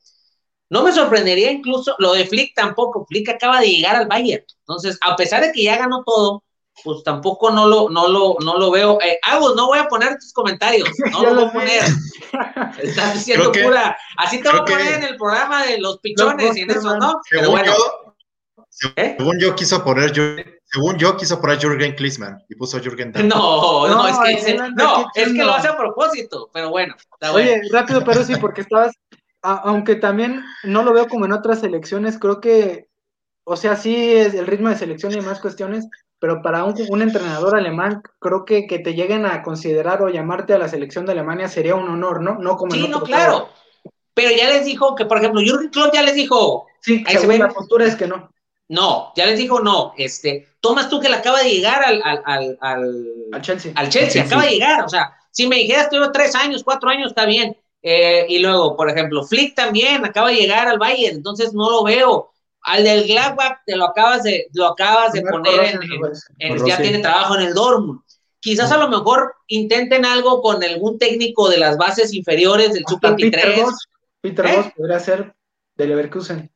No me sorprendería incluso lo de Flick tampoco. Flick acaba de llegar al Bayern. Entonces, a pesar de que ya ganó todo, pues tampoco no lo, no lo, no lo veo. Eh, Agus, no voy a poner tus comentarios, no lo voy a poner. Estás diciendo pura. Así te voy a poner en el programa de los pichones y en eso, ¿no? Según bueno. yo, ¿Eh? según yo quiso poner según yo quiso poner Jürgen Klinsmann y puso Jürgen No, no, es que, no, es que lo hace a propósito, pero bueno. Oye, rápido, pero sí, porque estabas, aunque también no lo veo como en otras elecciones, creo que, o sea, sí es el ritmo de selección y más cuestiones, pero para un, entrenador alemán, creo que que te lleguen a considerar o llamarte a la selección de Alemania sería un honor, ¿no? No como Sí, no, claro. Pero ya les dijo que, por ejemplo, Jürgen Klopp ya les dijo. Sí, ahí se la postura es que no. No, ya les dijo no. Este, Tomas tú que le acaba de llegar al, al, al, al, Chelsea. Al Chelsea, acaba de llegar. O sea, si me dijeras, tuve tres años, cuatro años, está bien. Eh, y luego, por ejemplo, Flick también acaba de llegar al Bayern, entonces no lo veo. Al del Gladbach te lo acabas de, lo acabas de poner en, ya tiene trabajo en el Dortmund. Quizás a lo mejor intenten algo con algún técnico de las bases inferiores del Sub-23. Peter Boss, Peter ¿Eh? podría ser del Leverkusen.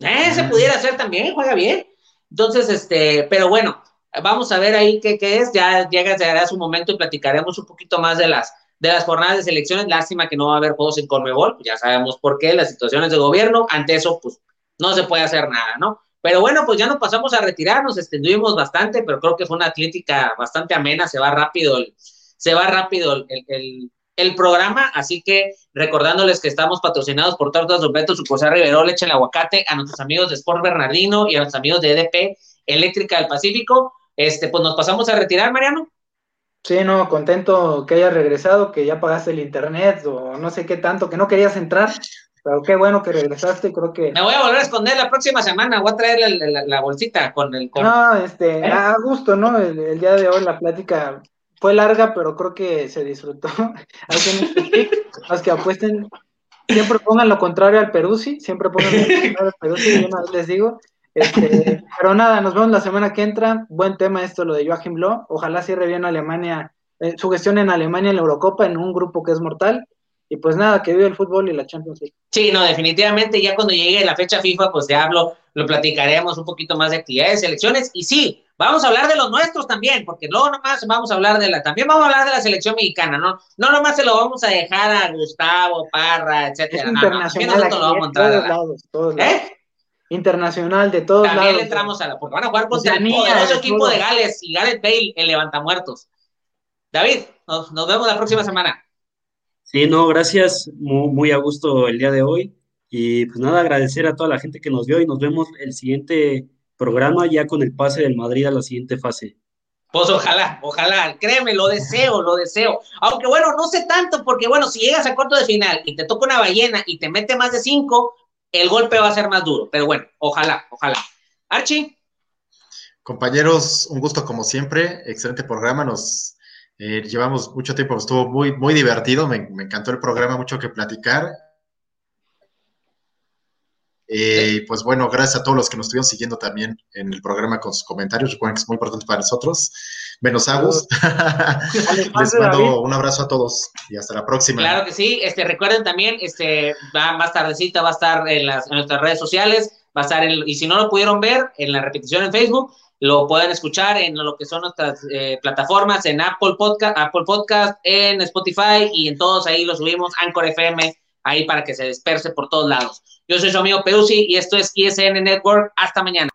Eh, se pudiera hacer también, juega bien. Entonces, este, pero bueno, vamos a ver ahí qué, qué es. Ya llegará su momento y platicaremos un poquito más de las, de las jornadas de selecciones. Lástima que no va a haber juegos en Conmebol, pues ya sabemos por qué, las situaciones de gobierno. Ante eso, pues no se puede hacer nada, ¿no? Pero bueno, pues ya nos pasamos a retirar, nos extendimos bastante, pero creo que fue una atlética bastante amena, se va rápido el, se va rápido el, el, el programa, así que recordándoles que estamos patrocinados por Tortas Don Beto, Sucursal Rivero, Leche el Aguacate, a nuestros amigos de Sport Bernardino y a nuestros amigos de EDP Eléctrica del Pacífico, este, pues nos pasamos a retirar, Mariano. Sí, no, contento que hayas regresado, que ya pagaste el internet o no sé qué tanto, que no querías entrar, pero qué bueno que regresaste, creo que... Me voy a volver a esconder la próxima semana, voy a traer la, bolsita con el... No, este, ¿Eh? a gusto, ¿no? El, día de hoy la plática fue larga, pero creo que se disfrutó. los que apuesten, siempre pongan lo contrario al Peruzzi, siempre pongan lo contrario al Peruzzi, yo les digo. Este, pero nada, nos vemos la semana que entra. Buen tema esto, lo de Joachim Loh. Ojalá cierre bien Alemania, eh, su gestión en Alemania en la Eurocopa, en un grupo que es mortal. Y pues nada, que vive el fútbol y la Champions League. Sí, no, definitivamente ya cuando llegue la fecha FIFA, pues te hablo, lo platicaremos un poquito más de actividades, selecciones. Y sí, vamos a hablar de los nuestros también, porque luego nomás vamos a hablar de la, también vamos a hablar de la selección mexicana, ¿no? No nomás se lo vamos a dejar a Gustavo, Parra, etcétera. internacional no, no, vamos a entrar todos lados, todos lados. ¿Eh? Internacional de todos lados. También entramos a la, porque van a jugar contra el poderoso equipo de Gales y Gareth Bale en Levantamuertos. David, nos, nos vemos la próxima semana. Sí, no, gracias, muy, a gusto el día de hoy. Y pues nada, agradecer a toda la gente que nos vio y nos vemos el siguiente programa ya con el pase del Madrid a la siguiente fase. Pues ojalá, ojalá, créeme, lo deseo, lo deseo. Aunque bueno, no sé tanto, porque bueno, si llegas a cuarto de final y te toca una ballena y te mete más de cinco, el golpe va a ser más duro. Pero bueno, ojalá, ojalá. Archie. Compañeros, un gusto como siempre, excelente programa, nos eh, llevamos mucho tiempo, estuvo muy, muy divertido, me, encantó el programa, mucho que platicar. Eh, pues bueno, gracias a todos los que nos estuvieron siguiendo también en el programa con sus comentarios. Recuerden que es muy importante para nosotros. Menos Agus. Les mando un abrazo a todos y hasta la próxima. Claro que sí. Este, recuerden también, este, va, más tardecita va a estar en, las, en nuestras redes sociales, va a estar y si no lo pudieron ver, en la repetición en Facebook, lo pueden escuchar en lo que son nuestras eh, plataformas, en Apple Podcast, Apple Podcast, en Spotify y en todos ahí lo subimos, Anchor FM, ahí para que se disperse por todos lados. Yo soy su amigo Peruzzi y esto es ISN Network. Hasta mañana.